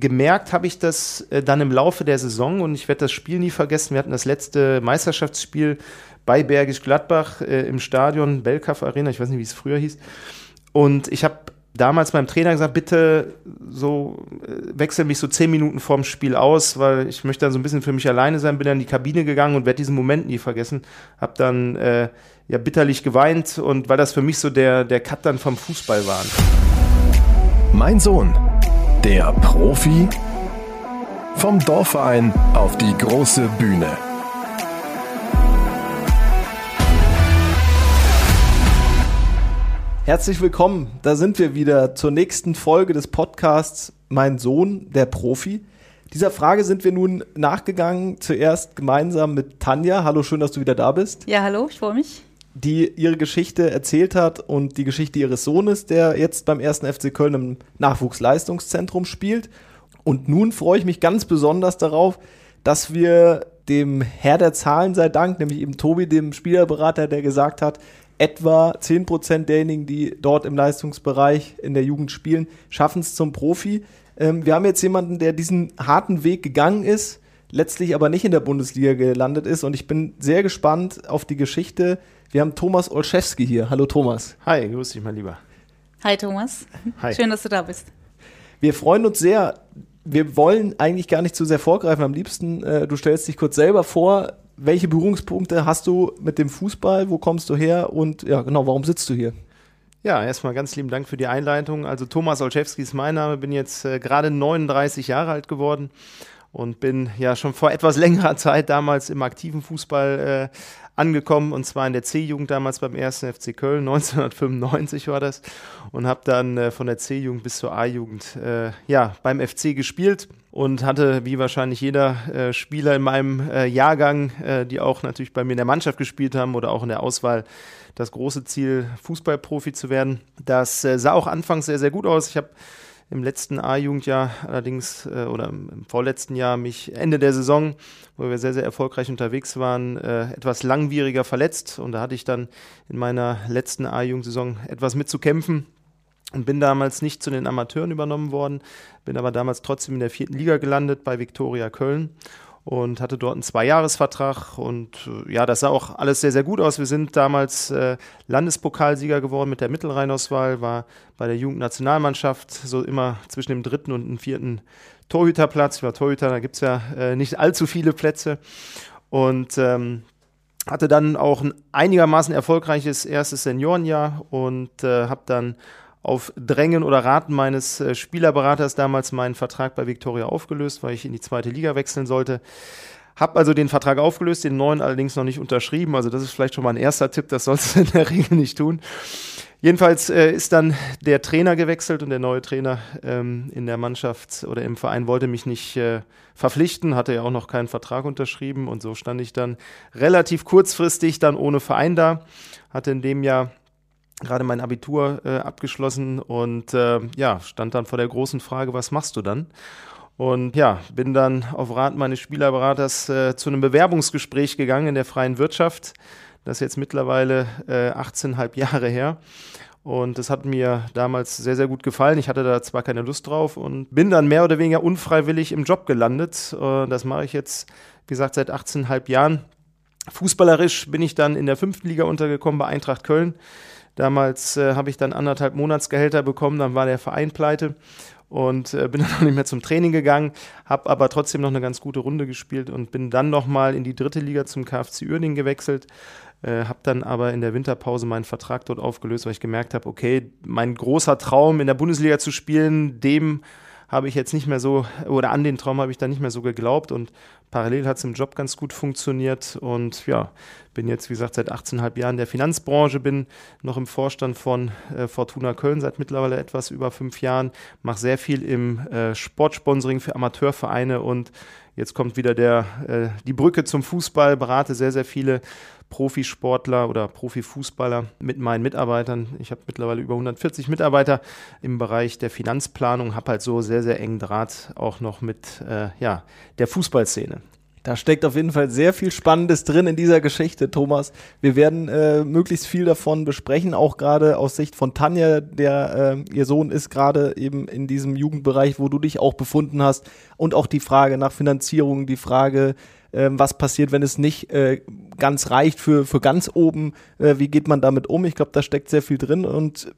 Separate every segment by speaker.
Speaker 1: gemerkt habe ich das äh, dann im Laufe der Saison und ich werde das Spiel nie vergessen. Wir hatten das letzte Meisterschaftsspiel bei Bergisch Gladbach äh, im Stadion, Belkaff Arena, ich weiß nicht, wie es früher hieß. Und ich habe damals meinem Trainer gesagt, bitte so äh, wechsel mich so zehn Minuten vorm Spiel aus, weil ich möchte dann so ein bisschen für mich alleine sein, bin dann in die Kabine gegangen und werde diesen Moment nie vergessen. Hab dann äh, ja bitterlich geweint und weil das für mich so der, der Cut dann vom Fußball war.
Speaker 2: Mein Sohn, der Profi vom Dorfverein auf die große Bühne.
Speaker 3: Herzlich willkommen, da sind wir wieder zur nächsten Folge des Podcasts Mein Sohn, der Profi. Dieser Frage sind wir nun nachgegangen, zuerst gemeinsam mit Tanja. Hallo, schön, dass du wieder da bist.
Speaker 4: Ja, hallo, ich freue mich.
Speaker 3: Die ihre Geschichte erzählt hat und die Geschichte ihres Sohnes, der jetzt beim ersten FC Köln im Nachwuchsleistungszentrum spielt. Und nun freue ich mich ganz besonders darauf, dass wir dem Herr der Zahlen sei Dank, nämlich eben Tobi, dem Spielerberater, der gesagt hat, etwa 10% derjenigen, die dort im Leistungsbereich in der Jugend spielen, schaffen es zum Profi. Ähm, wir haben jetzt jemanden, der diesen harten Weg gegangen ist, letztlich aber nicht in der Bundesliga gelandet ist. Und ich bin sehr gespannt auf die Geschichte. Wir haben Thomas Olszewski hier. Hallo Thomas.
Speaker 1: Hi, grüß dich, mein Lieber.
Speaker 4: Hi Thomas.
Speaker 1: Hi.
Speaker 4: Schön, dass du da bist.
Speaker 3: Wir freuen uns sehr. Wir wollen eigentlich gar nicht zu sehr vorgreifen. Am liebsten, äh, du stellst dich kurz selber vor, welche Berührungspunkte hast du mit dem Fußball? Wo kommst du her? Und ja, genau, warum sitzt du hier?
Speaker 1: Ja, erstmal ganz lieben Dank für die Einleitung. Also Thomas Olszewski ist mein Name, bin jetzt äh, gerade 39 Jahre alt geworden und bin ja schon vor etwas längerer Zeit damals im aktiven Fußball äh, angekommen und zwar in der C-Jugend damals beim 1. FC Köln, 1995 war das und habe dann äh, von der C-Jugend bis zur A-Jugend äh, ja, beim FC gespielt und hatte wie wahrscheinlich jeder äh, Spieler in meinem äh, Jahrgang, äh, die auch natürlich bei mir in der Mannschaft gespielt haben oder auch in der Auswahl, das große Ziel, Fußballprofi zu werden. Das äh, sah auch anfangs sehr, sehr gut aus. Ich habe im letzten A-Jugendjahr allerdings äh, oder im vorletzten Jahr mich Ende der Saison, wo wir sehr, sehr erfolgreich unterwegs waren, äh, etwas langwieriger verletzt. Und da hatte ich dann in meiner letzten A-Jugendsaison etwas mitzukämpfen und bin damals nicht zu den Amateuren übernommen worden, bin aber damals trotzdem in der vierten Liga gelandet bei Viktoria Köln und hatte dort einen Zweijahresvertrag und äh, ja, das sah auch alles sehr, sehr gut aus. Wir sind damals äh, Landespokalsieger geworden mit der Mittelrheinauswahl, war bei der Jugendnationalmannschaft so immer zwischen dem dritten und dem vierten Torhüterplatz. Ich war Torhüter, da gibt es ja äh, nicht allzu viele Plätze und ähm, hatte dann auch ein einigermaßen erfolgreiches erstes Seniorenjahr und äh, habe dann auf Drängen oder Raten meines äh, Spielerberaters damals meinen Vertrag bei Viktoria aufgelöst, weil ich in die zweite Liga wechseln sollte. Hab also den Vertrag aufgelöst, den neuen allerdings noch nicht unterschrieben. Also das ist vielleicht schon mal ein erster Tipp, das sollst du in der Regel nicht tun. Jedenfalls äh, ist dann der Trainer gewechselt und der neue Trainer ähm, in der Mannschaft oder im Verein wollte mich nicht äh, verpflichten, hatte ja auch noch keinen Vertrag unterschrieben und so stand ich dann relativ kurzfristig dann ohne Verein da. Hatte in dem Jahr gerade mein Abitur äh, abgeschlossen und äh, ja, stand dann vor der großen Frage, was machst du dann? Und ja, bin dann auf Rat meines Spielerberaters äh, zu einem Bewerbungsgespräch gegangen in der freien Wirtschaft. Das ist jetzt mittlerweile äh, 18,5 Jahre her. Und das hat mir damals sehr, sehr gut gefallen. Ich hatte da zwar keine Lust drauf und bin dann mehr oder weniger unfreiwillig im Job gelandet. Das mache ich jetzt, wie gesagt, seit 18,5 Jahren. Fußballerisch bin ich dann in der fünften Liga untergekommen bei Eintracht Köln. Damals äh, habe ich dann anderthalb Monatsgehälter bekommen, dann war der Verein pleite und äh, bin dann noch nicht mehr zum Training gegangen, habe aber trotzdem noch eine ganz gute Runde gespielt und bin dann nochmal in die dritte Liga zum KFC Uerdingen gewechselt. Äh, habe dann aber in der Winterpause meinen Vertrag dort aufgelöst, weil ich gemerkt habe, okay, mein großer Traum in der Bundesliga zu spielen, dem habe ich jetzt nicht mehr so, oder an den Traum habe ich dann nicht mehr so geglaubt und parallel hat es im Job ganz gut funktioniert und ja, bin jetzt, wie gesagt, seit 18,5 Jahren in der Finanzbranche, bin noch im Vorstand von äh, Fortuna Köln seit mittlerweile etwas über fünf Jahren, mache sehr viel im äh, Sportsponsoring für Amateurvereine und jetzt kommt wieder der, äh, die Brücke zum Fußball, berate sehr, sehr viele Profisportler oder Profifußballer mit meinen Mitarbeitern. Ich habe mittlerweile über 140 Mitarbeiter im Bereich der Finanzplanung, habe halt so sehr, sehr engen Draht auch noch mit äh, ja, der Fußballszene.
Speaker 3: Da steckt auf jeden Fall sehr viel Spannendes drin in dieser Geschichte, Thomas. Wir werden äh, möglichst viel davon besprechen, auch gerade aus Sicht von Tanja, der äh, ihr Sohn ist gerade eben in diesem Jugendbereich, wo du dich auch befunden hast. Und auch die Frage nach Finanzierung, die Frage, äh, was passiert, wenn es nicht äh, ganz reicht für, für ganz oben. Äh, wie geht man damit um? Ich glaube, da steckt sehr viel drin. Und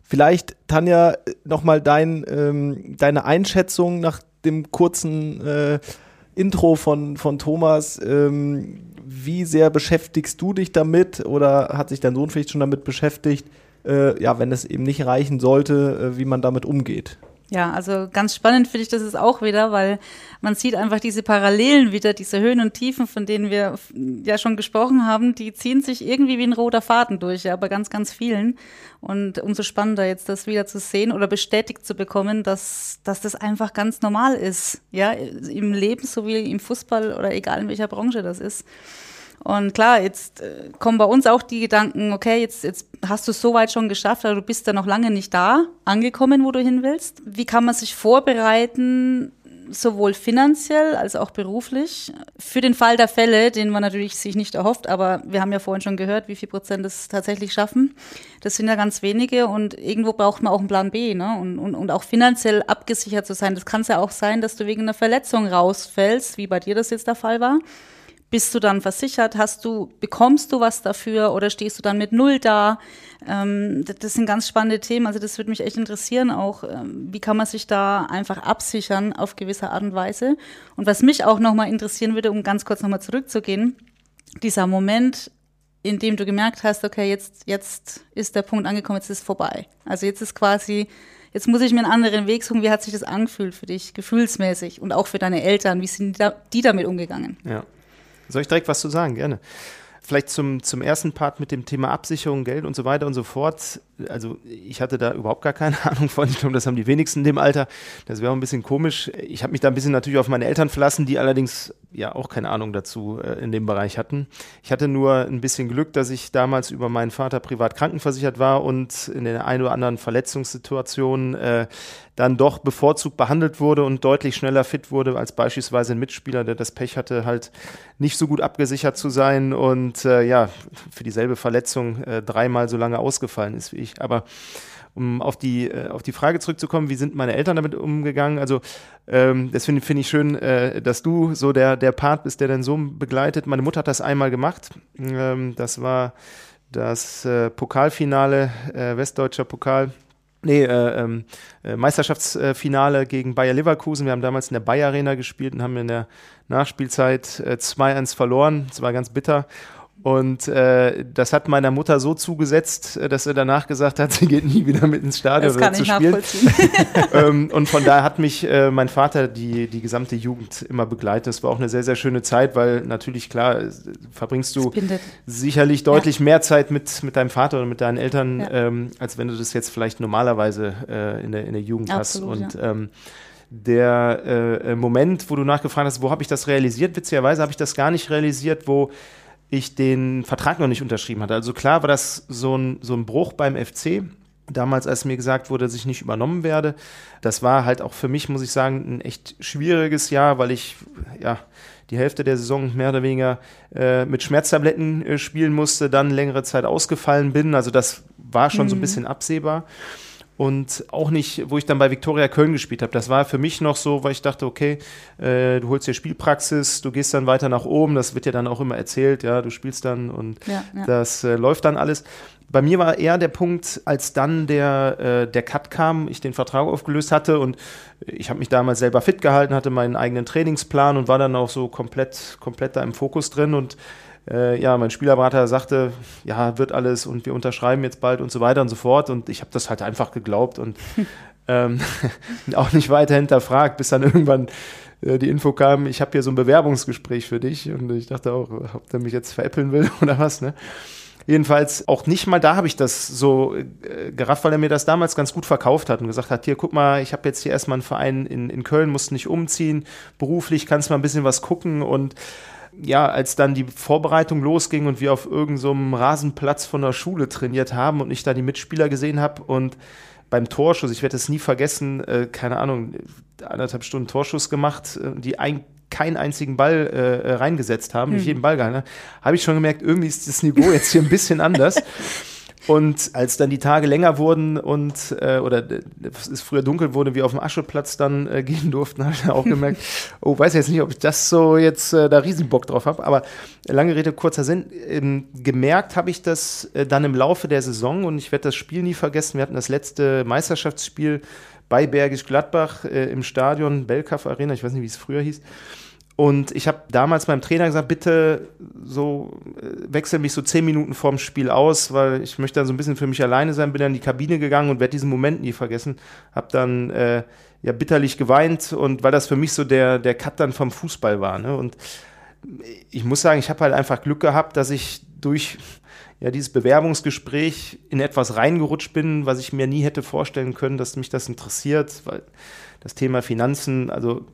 Speaker 3: vielleicht, Tanja, nochmal dein, ähm, deine Einschätzung nach dem kurzen äh, Intro von, von Thomas. Ähm, wie sehr beschäftigst du dich damit oder hat sich dein Sohn vielleicht schon damit beschäftigt, äh, ja, wenn es eben nicht reichen sollte, äh, wie man damit umgeht?
Speaker 4: Ja, also ganz spannend finde ich das ist auch wieder, weil man sieht einfach diese Parallelen wieder, diese Höhen und Tiefen, von denen wir ja schon gesprochen haben, die ziehen sich irgendwie wie ein roter Faden durch, ja, bei ganz, ganz vielen. Und umso spannender jetzt das wieder zu sehen oder bestätigt zu bekommen, dass, dass das einfach ganz normal ist, ja, im Leben sowie im Fußball oder egal in welcher Branche das ist. Und klar, jetzt äh, kommen bei uns auch die Gedanken, okay, jetzt, jetzt hast du es so weit schon geschafft, aber du bist ja noch lange nicht da, angekommen, wo du hin willst. Wie kann man sich vorbereiten, sowohl finanziell als auch beruflich, für den Fall der Fälle, den man natürlich sich nicht erhofft, aber wir haben ja vorhin schon gehört, wie viel Prozent es tatsächlich schaffen. Das sind ja ganz wenige und irgendwo braucht man auch einen Plan B, ne? Und, und, und auch finanziell abgesichert zu sein. Das kann es ja auch sein, dass du wegen einer Verletzung rausfällst, wie bei dir das jetzt der Fall war bist du dann versichert? Hast du, bekommst du was dafür oder stehst du dann mit null da? Ähm, das sind ganz spannende Themen. Also das würde mich echt interessieren auch. Ähm, wie kann man sich da einfach absichern auf gewisse Art und Weise? Und was mich auch nochmal interessieren würde, um ganz kurz nochmal zurückzugehen, dieser Moment, in dem du gemerkt hast, okay, jetzt, jetzt ist der Punkt angekommen, jetzt ist vorbei. Also jetzt ist quasi, jetzt muss ich mir einen anderen Weg suchen. Wie hat sich das angefühlt für dich, gefühlsmäßig und auch für deine Eltern? Wie sind die, die damit umgegangen?
Speaker 1: Ja. Soll ich direkt was zu sagen? Gerne. Vielleicht zum, zum ersten Part mit dem Thema Absicherung, Geld und so weiter und so fort. Also ich hatte da überhaupt gar keine Ahnung von. Ich glaube, das haben die wenigsten in dem Alter. Das wäre auch ein bisschen komisch. Ich habe mich da ein bisschen natürlich auf meine Eltern verlassen, die allerdings ja auch keine Ahnung dazu äh, in dem Bereich hatten. Ich hatte nur ein bisschen Glück, dass ich damals über meinen Vater privat krankenversichert war und in der einen oder anderen Verletzungssituation äh, dann doch bevorzugt behandelt wurde und deutlich schneller fit wurde als beispielsweise ein Mitspieler, der das Pech hatte, halt nicht so gut abgesichert zu sein und äh, ja, für dieselbe Verletzung äh, dreimal so lange ausgefallen ist wie ich. Aber um auf die, äh, auf die Frage zurückzukommen, wie sind meine Eltern damit umgegangen? Also ähm, das finde find ich schön, äh, dass du so der, der Part bist, der deinen Sohn begleitet. Meine Mutter hat das einmal gemacht. Ähm, das war das äh, Pokalfinale, äh, Westdeutscher Pokal. Nee, äh, ähm, äh, Meisterschaftsfinale gegen Bayer Leverkusen. Wir haben damals in der Bayer Arena gespielt und haben in der Nachspielzeit äh, 2-1 verloren. Das war ganz bitter. Und äh, das hat meiner Mutter so zugesetzt, äh, dass er danach gesagt hat, sie geht nie wieder mit ins Stadion
Speaker 4: das kann
Speaker 1: zu
Speaker 4: ich
Speaker 1: spielen. ähm, und von daher hat mich äh, mein Vater die, die gesamte Jugend immer begleitet. Das war auch eine sehr, sehr schöne Zeit, weil natürlich, klar, verbringst du sicherlich deutlich mehr Zeit mit, mit deinem Vater oder mit deinen Eltern,
Speaker 4: Ja.
Speaker 1: ähm, als wenn du das jetzt vielleicht normalerweise äh, in, der, in der Jugend
Speaker 4: Absolut,
Speaker 1: hast. Und ähm, der äh, äh, Moment, wo du nachgefragt hast, wo habe ich das realisiert? Witzigerweise habe ich das gar nicht realisiert, wo ich den Vertrag noch nicht unterschrieben hatte. Also klar war das so ein, so ein Bruch beim FC. Damals, als mir gesagt wurde, dass ich nicht übernommen werde. Das war halt auch für mich, muss ich sagen, ein echt schwieriges Jahr, weil ich ja die Hälfte der Saison mehr oder weniger äh, mit Schmerztabletten äh, spielen musste, dann längere Zeit ausgefallen bin. Also das war schon so ein bisschen absehbar und auch nicht, wo ich dann bei Viktoria Köln gespielt habe. Das war für mich noch so, weil ich dachte, okay, äh, du holst dir Spielpraxis, du gehst dann weiter nach oben, das wird ja dann auch immer erzählt, ja, du spielst dann und
Speaker 4: Ja, ja.
Speaker 1: das äh, läuft dann alles. Bei mir war eher der Punkt, als dann der, äh, der Cut kam, ich den Vertrag aufgelöst hatte und ich habe mich damals selber fit gehalten, hatte meinen eigenen Trainingsplan und war dann auch so komplett, komplett da im Fokus drin und äh, ja, mein Spielerberater sagte, ja, wird alles und wir unterschreiben jetzt bald und so weiter und so fort. Und ich habe das halt einfach geglaubt und ähm, auch nicht weiter hinterfragt, bis dann irgendwann äh, die Info kam, ich habe hier so ein Bewerbungsgespräch für dich. Und ich dachte auch, ob der mich jetzt veräppeln will oder was, ne? Jedenfalls auch nicht mal da habe ich das so äh, gerafft, weil er mir das damals ganz gut verkauft hat und gesagt hat, hier guck mal, ich habe jetzt hier erstmal einen Verein in, in Köln, musst nicht umziehen, beruflich kannst mal ein bisschen was gucken und ja, als dann die Vorbereitung losging und wir auf irgendeinem so einem Rasenplatz von der Schule trainiert haben und ich da die Mitspieler gesehen habe und beim Torschuss, ich werde es nie vergessen, äh, keine Ahnung, anderthalb Stunden Torschuss gemacht, äh, die ein keinen einzigen Ball äh, reingesetzt haben, nicht jeden Ball gehalten habe ich schon gemerkt, irgendwie ist das Niveau jetzt hier ein bisschen anders. Und als dann die Tage länger wurden und äh, oder es früher dunkel wurde, wir auf dem Ascheplatz dann äh, gehen durften, habe ich auch gemerkt, oh, weiß jetzt nicht, ob ich das so jetzt äh, da riesen Bock drauf habe. Aber lange Rede, kurzer Sinn, ähm, gemerkt habe ich das äh, dann im Laufe der Saison und ich werde das Spiel nie vergessen. Wir hatten das letzte Meisterschaftsspiel bei Bergisch Gladbach äh, im Stadion, Belkaff Arena, ich weiß nicht, wie es früher hieß. Und ich habe damals meinem Trainer gesagt, bitte so äh, wechsel mich so zehn Minuten vorm Spiel aus, weil ich möchte dann so ein bisschen für mich alleine sein. Bin dann in die Kabine gegangen und werde diesen Moment nie vergessen. Habe dann äh, ja bitterlich geweint und weil das für mich so der der Cut dann vom Fußball war. Ne? Und ich muss sagen, ich habe halt einfach Glück gehabt, dass ich durch ja, dieses Bewerbungsgespräch in etwas reingerutscht bin, was ich mir nie hätte vorstellen können, dass mich das interessiert, weil das Thema Finanzen, also also,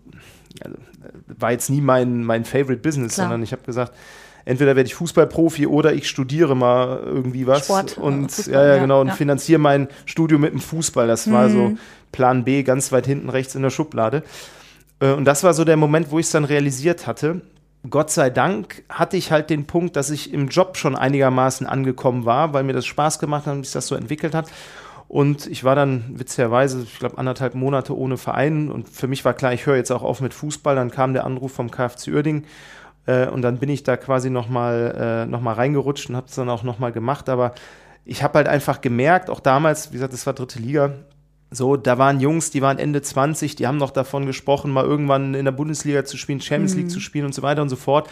Speaker 1: war jetzt nie mein, mein Favorite Business, Klar. sondern ich habe gesagt, entweder werde ich Fußballprofi oder ich studiere mal irgendwie was
Speaker 4: Sport,
Speaker 1: und
Speaker 4: Fußball,
Speaker 1: ja, ja, genau und
Speaker 4: ja.
Speaker 1: finanziere mein Studium mit dem Fußball. Das mhm. war so Plan B ganz weit hinten rechts in der Schublade. Äh, und das war so der Moment, wo ich es dann realisiert hatte. Gott sei Dank hatte ich halt den Punkt, dass ich im Job schon einigermaßen angekommen war, weil mir das Spaß gemacht hat und sich das so entwickelt hat. Und ich war dann witzigerweise, ich glaube, anderthalb Monate ohne Verein. Und für mich war klar, ich höre jetzt auch auf mit Fußball. Dann kam der Anruf vom KFC Uerding. Äh, und dann bin ich da quasi nochmal äh, noch reingerutscht und habe es dann auch nochmal gemacht. Aber ich habe halt einfach gemerkt, auch damals, wie gesagt, das war dritte Liga, so, da waren Jungs, die waren Ende 20, die haben noch davon gesprochen, mal irgendwann in der Bundesliga zu spielen, Champions League mhm. zu spielen und so weiter und so fort.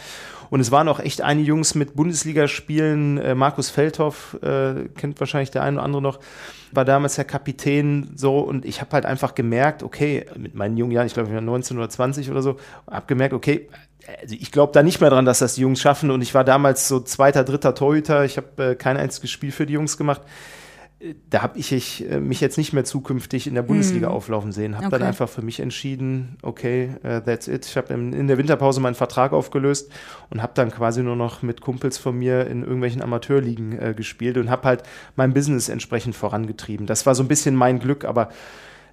Speaker 1: Und es waren auch echt einige Jungs mit Bundesligaspielen. Äh, Markus Feldhoff, äh, kennt wahrscheinlich der eine oder andere noch, war damals der Kapitän so und ich habe halt einfach gemerkt, okay, mit meinen jungen Jahren, ich glaube, ich war 19 oder 20 oder so, habe gemerkt, okay, also ich glaube da nicht mehr dran, dass das die Jungs schaffen und ich war damals so zweiter, dritter Torhüter, ich habe äh, kein einziges Spiel für die Jungs gemacht da habe ich, ich äh, mich jetzt nicht mehr zukünftig in der Bundesliga mm. auflaufen sehen. Habe okay. dann einfach für mich entschieden, okay, uh, that's it. Ich habe in der Winterpause meinen Vertrag aufgelöst und habe dann quasi nur noch mit Kumpels von mir in irgendwelchen Amateurligen äh, gespielt und habe halt mein Business entsprechend vorangetrieben. Das war so ein bisschen mein Glück, aber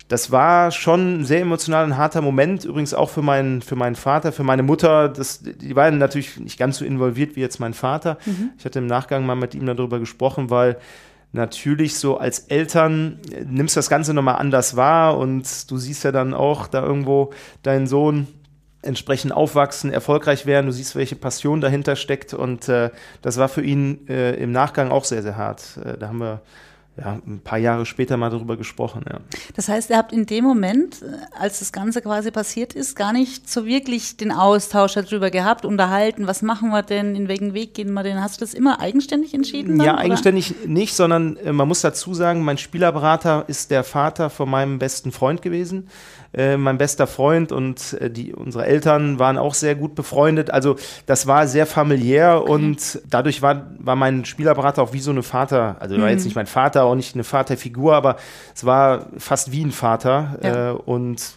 Speaker 1: das war schon ein sehr emotional und harter Moment, übrigens auch für meinen, für meinen Vater, für meine Mutter. Das, die waren natürlich nicht ganz so involviert wie jetzt mein Vater. Mhm. Ich hatte im Nachgang mal mit ihm darüber gesprochen, weil natürlich so als Eltern äh, nimmst das Ganze nochmal anders wahr und du siehst ja dann auch da irgendwo deinen Sohn entsprechend aufwachsen, erfolgreich werden, du siehst, welche Passion dahinter steckt und äh, das war für ihn äh, im Nachgang auch sehr, sehr hart. Äh, da haben wir ja, ein paar Jahre später mal darüber gesprochen. Ja.
Speaker 4: Das heißt, ihr habt in dem Moment, äh, als das Ganze quasi passiert ist, gar nicht so wirklich den Austausch darüber gehabt, unterhalten, was machen wir denn, in welchen Weg gehen wir denn? Hast du das immer eigenständig entschieden?
Speaker 1: Dann, ja, eigenständig oder? nicht, sondern äh, man muss dazu sagen, mein Spielerberater ist der Vater von meinem besten Freund gewesen. Äh, mein bester Freund und äh, die, unsere Eltern waren auch sehr gut befreundet. Also das war sehr familiär okay. und dadurch war, war mein Spielerberater auch wie so eine Vater, also mhm. war jetzt mhm. nicht mein Vater, auch nicht eine Vaterfigur, aber es war fast wie ein Vater. Ja. Äh, und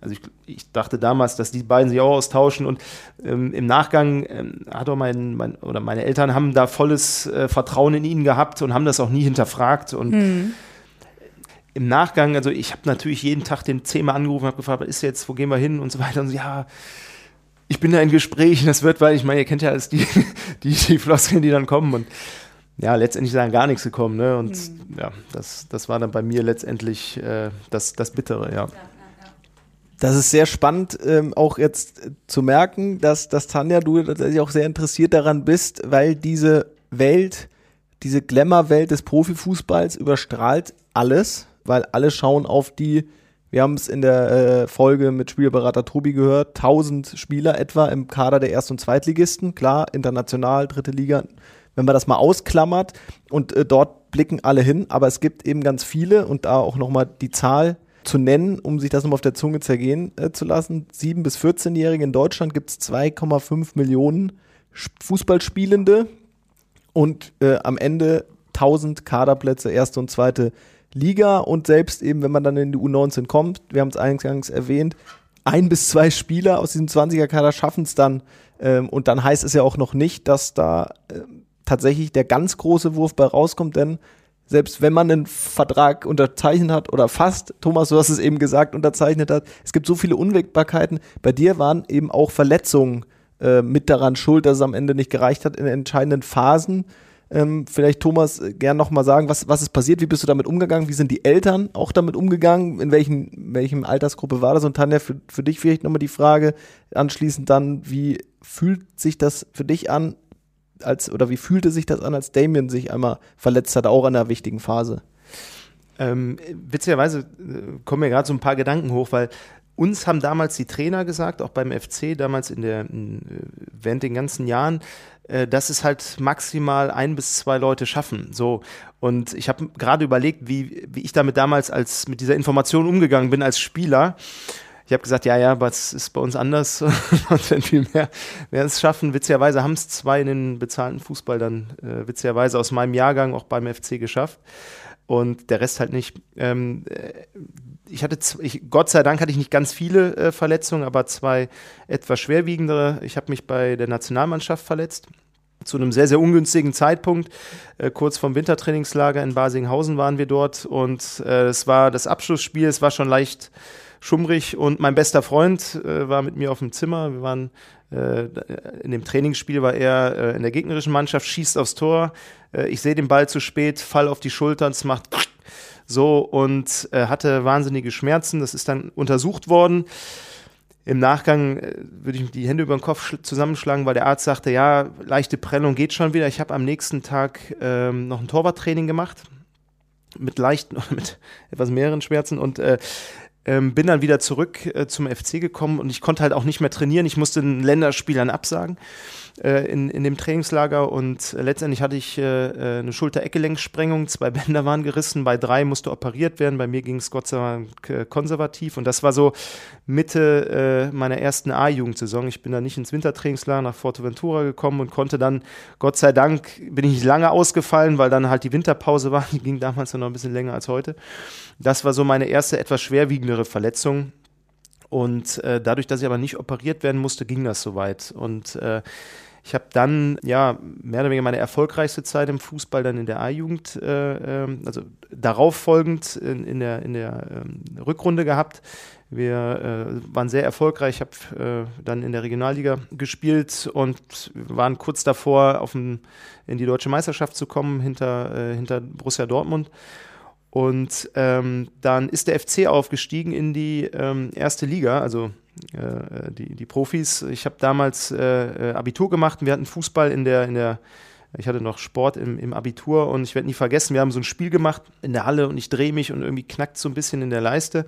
Speaker 1: also ich, ich, dachte damals, dass die beiden sich auch austauschen und ähm, im Nachgang ähm, hat auch mein, mein, oder meine Eltern haben da volles äh, Vertrauen in ihn gehabt und haben das auch nie hinterfragt und mhm im Nachgang, also ich habe natürlich jeden Tag den zehnmal angerufen, habe gefragt, was ist jetzt, wo gehen wir hin und so weiter und so, ja, ich bin da in Gesprächen, das wird, weil ich meine, ihr kennt ja alles die, die, die Floskeln, die dann kommen und ja, letztendlich ist dann gar nichts gekommen, ne? Und mhm. ja, das, das war dann bei mir letztendlich äh, das, das Bittere, ja.
Speaker 3: Das ist sehr spannend, ähm, auch jetzt äh, zu merken, dass, dass Tanja, du tatsächlich auch sehr interessiert daran bist, weil diese Welt, diese Glamour-Welt des Profifußballs überstrahlt alles weil alle schauen auf die, wir haben es in der äh, Folge mit Spielberater Tobi gehört, 1000 Spieler etwa im Kader der Erst- und Zweitligisten, klar, international, dritte Liga, wenn man das mal ausklammert und äh, dort blicken alle hin, aber es gibt eben ganz viele und da auch nochmal die Zahl zu nennen, um sich das nochmal auf der Zunge zergehen äh, zu lassen. 7- bis 14-Jährige in Deutschland gibt es 2,5 Millionen Fußballspielende und äh, am Ende 1000 Kaderplätze, erste und zweite Liga und selbst eben, wenn man dann in die U19 kommt, wir haben es eingangs erwähnt, ein bis zwei Spieler aus diesem 20er-Kader schaffen es dann. Ähm, und dann heißt es ja auch noch nicht, dass da äh, tatsächlich der ganz große Wurf bei rauskommt, denn selbst wenn man einen Vertrag unterzeichnet hat oder fast, Thomas, du hast es eben gesagt, unterzeichnet hat, es gibt so viele Unwägbarkeiten. Bei dir waren eben auch Verletzungen äh, mit daran schuld, dass es am Ende nicht gereicht hat in entscheidenden Phasen. Ähm, vielleicht Thomas äh, gern nochmal sagen, was, was ist passiert, wie bist du damit umgegangen, wie sind die Eltern auch damit umgegangen, in welchen, welchem Altersgruppe war das und Tanja, für, für dich vielleicht nochmal die Frage anschließend dann, wie fühlt sich das für dich an, als, oder wie fühlte sich das an, als Damien sich einmal verletzt hat, auch in einer wichtigen Phase?
Speaker 1: Ähm, witzigerweise äh, kommen mir gerade so ein paar Gedanken hoch, weil uns haben damals die Trainer gesagt, auch beim FC, damals in der, äh, während den ganzen Jahren, äh, dass es halt maximal ein bis zwei Leute schaffen. So. Und ich habe gerade überlegt, wie, wie ich damit damals als mit dieser Information umgegangen bin als Spieler. Ich habe gesagt, ja, ja, aber es ist bei uns anders. und wenn viel mehr werden es schaffen. Witzigerweise haben es zwei in den bezahlten Fußball dann äh, witzigerweise aus meinem Jahrgang auch beim FC geschafft. Und der Rest halt nicht. Ähm, äh, ich hatte, ich, Gott sei Dank hatte ich nicht ganz viele äh, Verletzungen, aber zwei etwas schwerwiegendere. Ich habe mich bei der Nationalmannschaft verletzt zu einem sehr, sehr ungünstigen Zeitpunkt. Äh, kurz vorm Wintertrainingslager in Basinghausen waren wir dort und äh, es war das Abschlussspiel. Es war schon leicht schummrig und mein bester Freund äh, war mit mir auf dem Zimmer. Wir waren äh, in dem Trainingsspiel war er äh, in der gegnerischen Mannschaft, schießt aufs Tor. Äh, ich sehe den Ball zu spät, fall auf die Schultern, es macht so und hatte wahnsinnige Schmerzen. Das ist dann untersucht worden. Im Nachgang äh, würde ich die Hände über den Kopf zusammenschlagen, weil der Arzt sagte, ja, leichte Prellung geht schon wieder. Ich habe am nächsten Tag ähm, noch ein Torwarttraining gemacht mit leichten oder mit etwas mehreren Schmerzen und äh, ähm, bin dann wieder zurück äh, zum FC gekommen und ich konnte halt auch nicht mehr trainieren. Ich musste den Länderspielern absagen in, in dem Trainingslager und äh, letztendlich hatte ich äh, äh eine Schulter-Eckgelenksprengung, zwei Bänder waren gerissen, bei drei musste operiert werden, bei mir ging es Gott sei Dank äh, konservativ und das war so Mitte äh, meiner ersten A-Jugendsaison. Ich bin dann nicht ins Wintertrainingslager nach Forteventura gekommen und konnte dann, Gott sei Dank, bin ich nicht lange ausgefallen, weil dann halt die Winterpause war, die ging damals noch ein bisschen länger als heute. Das war so meine erste etwas schwerwiegendere Verletzung. Und äh, dadurch, dass ich aber nicht operiert werden musste, ging das soweit. Und äh, ich habe dann ja mehr oder weniger meine erfolgreichste Zeit im Fußball dann in der A-Jugend, äh, ähm, also darauf folgend in, in der, in der ähm, Rückrunde gehabt. Wir äh, waren sehr erfolgreich. Ich habe äh, dann in der Regionalliga gespielt und waren kurz davor, auf ein, in die deutsche Meisterschaft zu kommen hinter, äh, hinter Borussia Dortmund. Und ähm, dann ist der FC aufgestiegen in die ähm, erste Liga, also äh, die, die Profis. Ich habe damals äh, äh, Abitur gemacht und wir hatten Fußball in der, in der ich hatte noch Sport im, im Abitur und ich werde nie vergessen, wir haben so ein Spiel gemacht in der Halle und ich drehe mich und irgendwie knackt so ein bisschen in der Leiste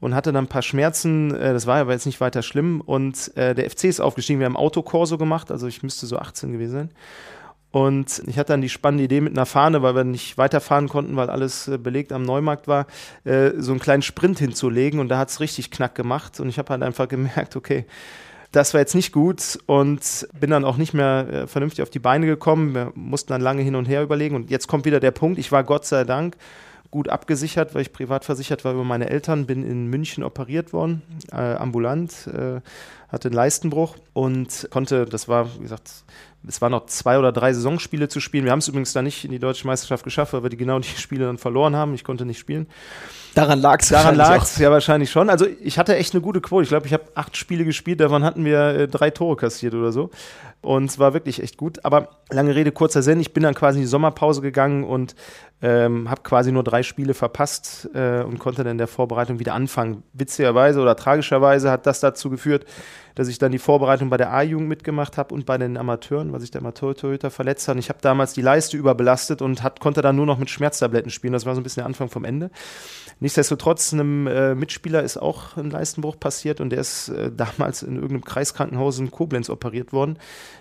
Speaker 1: und hatte dann ein paar Schmerzen. Äh, das war aber jetzt nicht weiter schlimm. Und äh, der FC ist aufgestiegen. Wir haben Autokorso gemacht, also ich müsste so 18 gewesen sein. Und ich hatte dann die spannende Idee mit einer Fahne, weil wir nicht weiterfahren konnten, weil alles äh, belegt am Neumarkt war, äh, so einen kleinen Sprint hinzulegen. Und da hat es richtig knack gemacht. Und ich habe halt einfach gemerkt, okay, das war jetzt nicht gut und bin dann auch nicht mehr äh, vernünftig auf die Beine gekommen. Wir mussten dann lange hin und her überlegen. Und jetzt kommt wieder der Punkt, ich war Gott sei Dank gut abgesichert, weil ich privat versichert war über meine Eltern, bin in München operiert worden, äh, ambulant, äh, hatte einen Leistenbruch und konnte, das war, wie gesagt, es waren noch zwei oder drei Saisonspiele zu spielen. Wir haben es übrigens da nicht in die deutsche Meisterschaft geschafft, weil wir die genau die Spiele dann verloren haben. Ich konnte nicht spielen.
Speaker 3: Daran lag es
Speaker 1: Daran lag es ja wahrscheinlich schon. Also ich hatte echt eine gute Quote. Ich glaube, ich habe acht Spiele gespielt, davon hatten wir äh, drei Tore kassiert oder so. Und es war wirklich echt gut. Aber lange Rede, kurzer Sinn. Ich bin dann quasi in die Sommerpause gegangen und ähm, habe quasi nur drei Spiele verpasst äh, und konnte dann in der Vorbereitung wieder anfangen. Witzigerweise oder tragischerweise hat das dazu geführt, dass ich dann die Vorbereitung bei der A-Jugend mitgemacht habe und bei den Amateuren, weil sich der Amateur-Torhüter verletzt hat. Und ich habe damals die Leiste überbelastet und hat, konnte dann nur noch mit Schmerztabletten spielen. Das war so ein bisschen der Anfang vom Ende. Nichtsdestotrotz, einem äh, Mitspieler ist auch ein Leistenbruch passiert und der ist äh, damals in irgendeinem Kreiskrankenhaus in Koblenz operiert worden.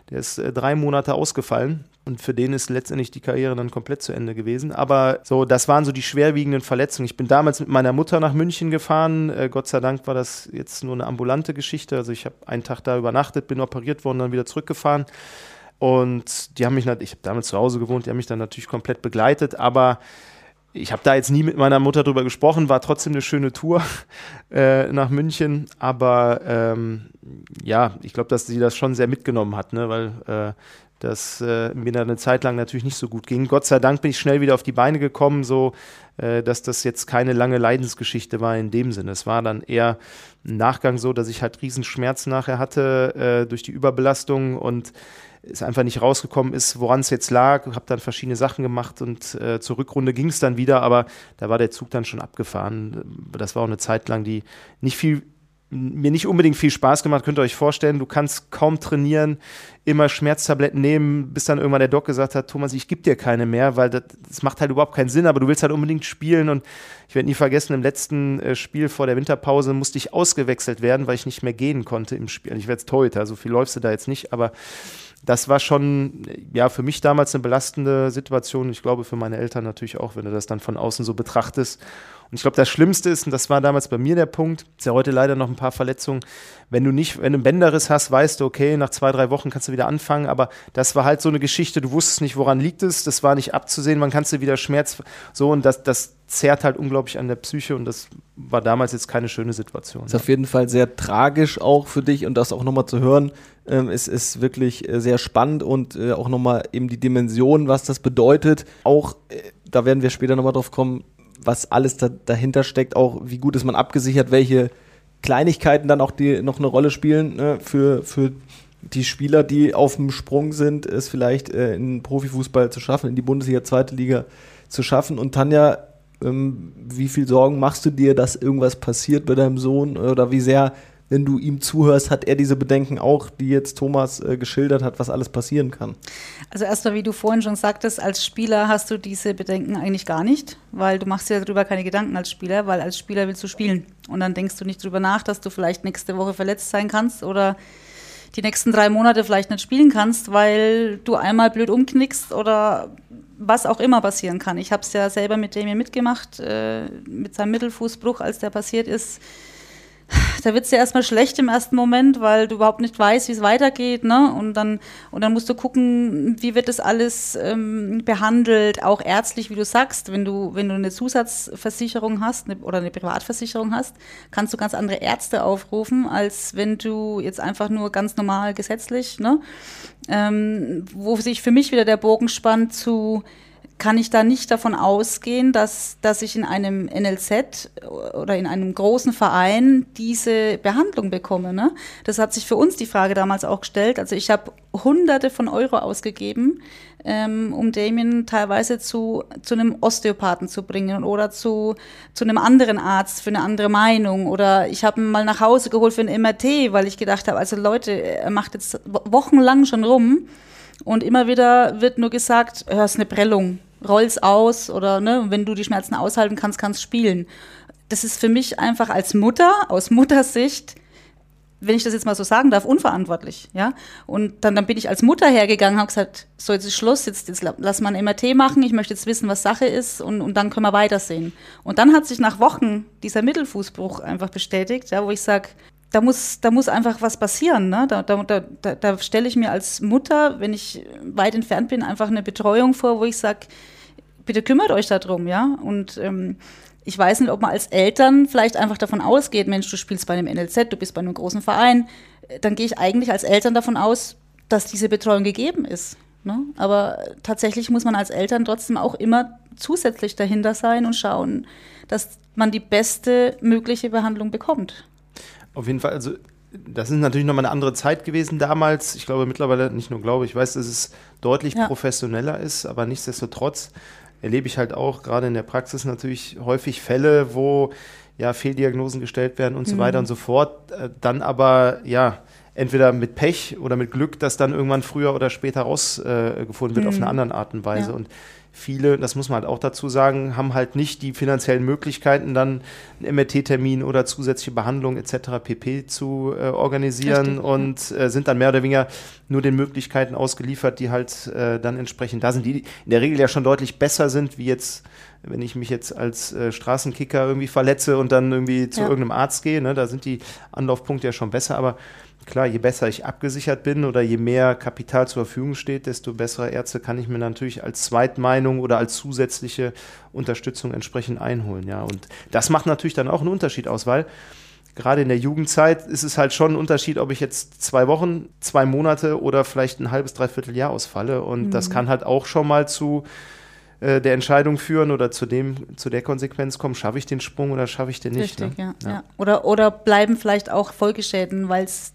Speaker 1: Der ist äh, drei Monate ausgefallen und für den ist letztendlich die Karriere dann komplett zu Ende gewesen. Aber so, das waren so die schwerwiegenden Verletzungen. Ich bin damals mit meiner Mutter nach München gefahren. Äh, Gott sei Dank war das jetzt nur eine ambulante Geschichte. Also ich habe einen Tag da übernachtet, bin operiert worden, dann wieder zurückgefahren. Und die haben mich, ich habe damals zu Hause gewohnt, die haben mich dann natürlich komplett begleitet, aber ich habe da jetzt nie mit meiner Mutter drüber gesprochen, war trotzdem eine schöne Tour äh, nach München, aber ähm, ja, ich glaube, dass sie das schon sehr mitgenommen hat, ne? weil äh, dass äh, mir da eine Zeit lang natürlich nicht so gut ging. Gott sei Dank bin ich schnell wieder auf die Beine gekommen, so äh, dass das jetzt keine lange Leidensgeschichte war in dem Sinne. Es war dann eher ein Nachgang so, dass ich halt Riesenschmerzen nachher hatte äh, durch die Überbelastung und es einfach nicht rausgekommen ist, woran es jetzt lag. Habe dann verschiedene Sachen gemacht und äh, zur Rückrunde ging es dann wieder, aber da war der Zug dann schon abgefahren. Das war auch eine Zeit lang, die nicht viel mir nicht unbedingt viel Spaß gemacht, könnt ihr euch vorstellen, du kannst kaum trainieren, immer Schmerztabletten nehmen, bis dann irgendwann der Doc gesagt hat, Thomas, ich gebe dir keine mehr, weil das, das, macht halt überhaupt keinen Sinn, aber du willst halt unbedingt spielen und ich werde nie vergessen, im letzten äh, Spiel vor der Winterpause musste ich ausgewechselt werden, weil ich nicht mehr gehen konnte im Spiel. Ich werde jetzt Torhüter, so viel läufst du da jetzt nicht, aber das war schon, ja, für mich damals eine belastende Situation. Ich glaube, für meine Eltern natürlich auch, wenn du das dann von außen so betrachtest. Und ich glaube, das Schlimmste ist, und das war damals bei mir der Punkt, ist ja heute leider noch ein paar Verletzungen, wenn du nicht, wenn du einen Bänderriss hast, weißt du, okay, nach zwei, drei Wochen kannst du wieder anfangen, aber das war halt so eine Geschichte, du wusstest nicht, woran liegt es, das war nicht abzusehen, wann kannst du wieder Schmerz, so, und das, das zerrt halt unglaublich an der Psyche und das war damals jetzt keine schöne Situation.
Speaker 3: Ist auf jeden Fall sehr tragisch auch für dich und das auch nochmal zu hören, ähm, ist, ist wirklich äh, sehr spannend und äh, auch nochmal eben die Dimension, was das bedeutet. Auch, äh, da werden wir später nochmal drauf kommen, was alles da, dahinter steckt, auch wie gut ist man abgesichert, welche Kleinigkeiten dann auch die noch eine Rolle spielen ne, für, für die Spieler, die auf dem Sprung sind, es vielleicht äh, in Profifußball zu schaffen, in die Bundesliga, zweite Liga zu schaffen. Und Tanja, ähm, wie viel Sorgen machst du dir, dass irgendwas passiert bei deinem Sohn oder wie sehr wenn du ihm zuhörst, hat er diese Bedenken auch, die jetzt Thomas äh, geschildert hat, was alles passieren kann?
Speaker 4: Also erstmal, wie du vorhin schon sagtest, als Spieler hast du diese Bedenken eigentlich gar nicht, weil du machst dir darüber keine Gedanken als Spieler, weil als Spieler willst du spielen. Und dann denkst du nicht darüber nach, dass du vielleicht nächste Woche verletzt sein kannst oder die nächsten drei Monate vielleicht nicht spielen kannst, weil du einmal blöd umknickst oder was auch immer passieren kann. Ich habe es ja selber mit Damien mitgemacht, äh, mit seinem Mittelfußbruch, als der passiert ist da wird es dir erstmal schlecht im ersten Moment, weil du überhaupt nicht weißt, wie es weitergeht, ne? Und dann, und dann musst du gucken, wie wird das alles ähm, behandelt, auch ärztlich, wie du sagst, wenn du, wenn du eine Zusatzversicherung hast eine, oder eine Privatversicherung hast, kannst du ganz andere Ärzte aufrufen, als wenn du jetzt einfach nur ganz normal gesetzlich, ne? Ähm, wo sich für mich wieder der Bogen spannt zu kann ich da nicht davon ausgehen, dass, dass ich in einem NLZ oder in einem großen Verein diese Behandlung bekomme. Ne? Das hat sich für uns die Frage damals auch gestellt. Also ich habe hunderte von Euro ausgegeben, ähm, um Damien teilweise zu, zu einem Osteopathen zu bringen oder zu, zu einem anderen Arzt für eine andere Meinung. Oder ich habe ihn mal nach Hause geholt für ein MRT, weil ich gedacht habe, also Leute, er macht jetzt wochenlang schon rum. Und immer wieder wird nur gesagt, hörst eine Prellung roll's aus oder ne, wenn du die Schmerzen aushalten kannst, kannst spielen. Das ist für mich einfach als Mutter, aus Muttersicht, wenn ich das jetzt mal so sagen darf, unverantwortlich, ja. Und dann, dann bin ich als Mutter hergegangen, habe gesagt, so jetzt ist Schluss, jetzt, jetzt lass mal ein MRT machen, ich möchte jetzt wissen, was Sache ist und, und dann können wir weitersehen. Und dann hat sich nach Wochen dieser Mittelfußbruch einfach bestätigt, ja, wo ich sage, da muss, da muss einfach was passieren. Ne? Da, da, da, da stelle ich mir als Mutter, wenn ich weit entfernt bin, einfach eine Betreuung vor, wo ich sage, bitte kümmert euch darum, ja. Und ähm, ich weiß nicht, ob man als Eltern vielleicht einfach davon ausgeht, Mensch, du spielst bei einem NLZ, du bist bei einem großen Verein, dann gehe ich eigentlich als Eltern davon aus, dass diese Betreuung gegeben ist. Ne? Aber tatsächlich muss man als Eltern trotzdem auch immer zusätzlich dahinter sein und schauen, dass man die beste mögliche Behandlung bekommt.
Speaker 1: Auf jeden Fall, also das ist natürlich nochmal eine andere Zeit gewesen damals. Ich glaube mittlerweile, nicht nur glaube, ich weiß, dass es deutlich ja. professioneller ist, aber nichtsdestotrotz erlebe ich halt auch gerade in der Praxis natürlich häufig Fälle, wo ja Fehldiagnosen gestellt werden und mhm. so weiter und so fort. Äh, dann aber ja entweder mit Pech oder mit Glück, dass dann irgendwann früher oder später rausgefunden äh, wird mhm. auf eine andere Art und Weise. Ja. Und viele, das muss man halt auch dazu sagen, haben halt nicht die finanziellen Möglichkeiten, dann einen MRT-Termin oder zusätzliche Behandlung etc. pp. zu äh, organisieren Richtig, und äh, sind dann mehr oder weniger nur den Möglichkeiten ausgeliefert, die halt äh, dann entsprechend da sind, die in der Regel ja schon deutlich besser sind, wie jetzt wenn ich mich jetzt als äh, Straßenkicker irgendwie verletze und dann irgendwie zu ja. irgendeinem Arzt gehe, ne, da sind die Anlaufpunkte ja schon besser, aber klar, je besser ich abgesichert bin oder je mehr Kapital zur Verfügung steht, desto bessere Ärzte kann ich mir natürlich als Zweitmeinung oder als zusätzliche Unterstützung entsprechend einholen. Ja, und das macht natürlich dann auch einen Unterschied aus, weil gerade in der Jugendzeit ist es halt schon ein Unterschied, ob ich jetzt zwei Wochen, zwei Monate oder vielleicht ein halbes, dreiviertel Jahr ausfalle. Und mhm. das kann halt auch schon mal zu äh, der Entscheidung führen oder zu dem, zu der Konsequenz kommen, schaffe ich den Sprung oder schaffe ich den nicht.
Speaker 4: Richtig, ne? ja, ja. Oder, oder bleiben vielleicht auch Folgeschäden, weil es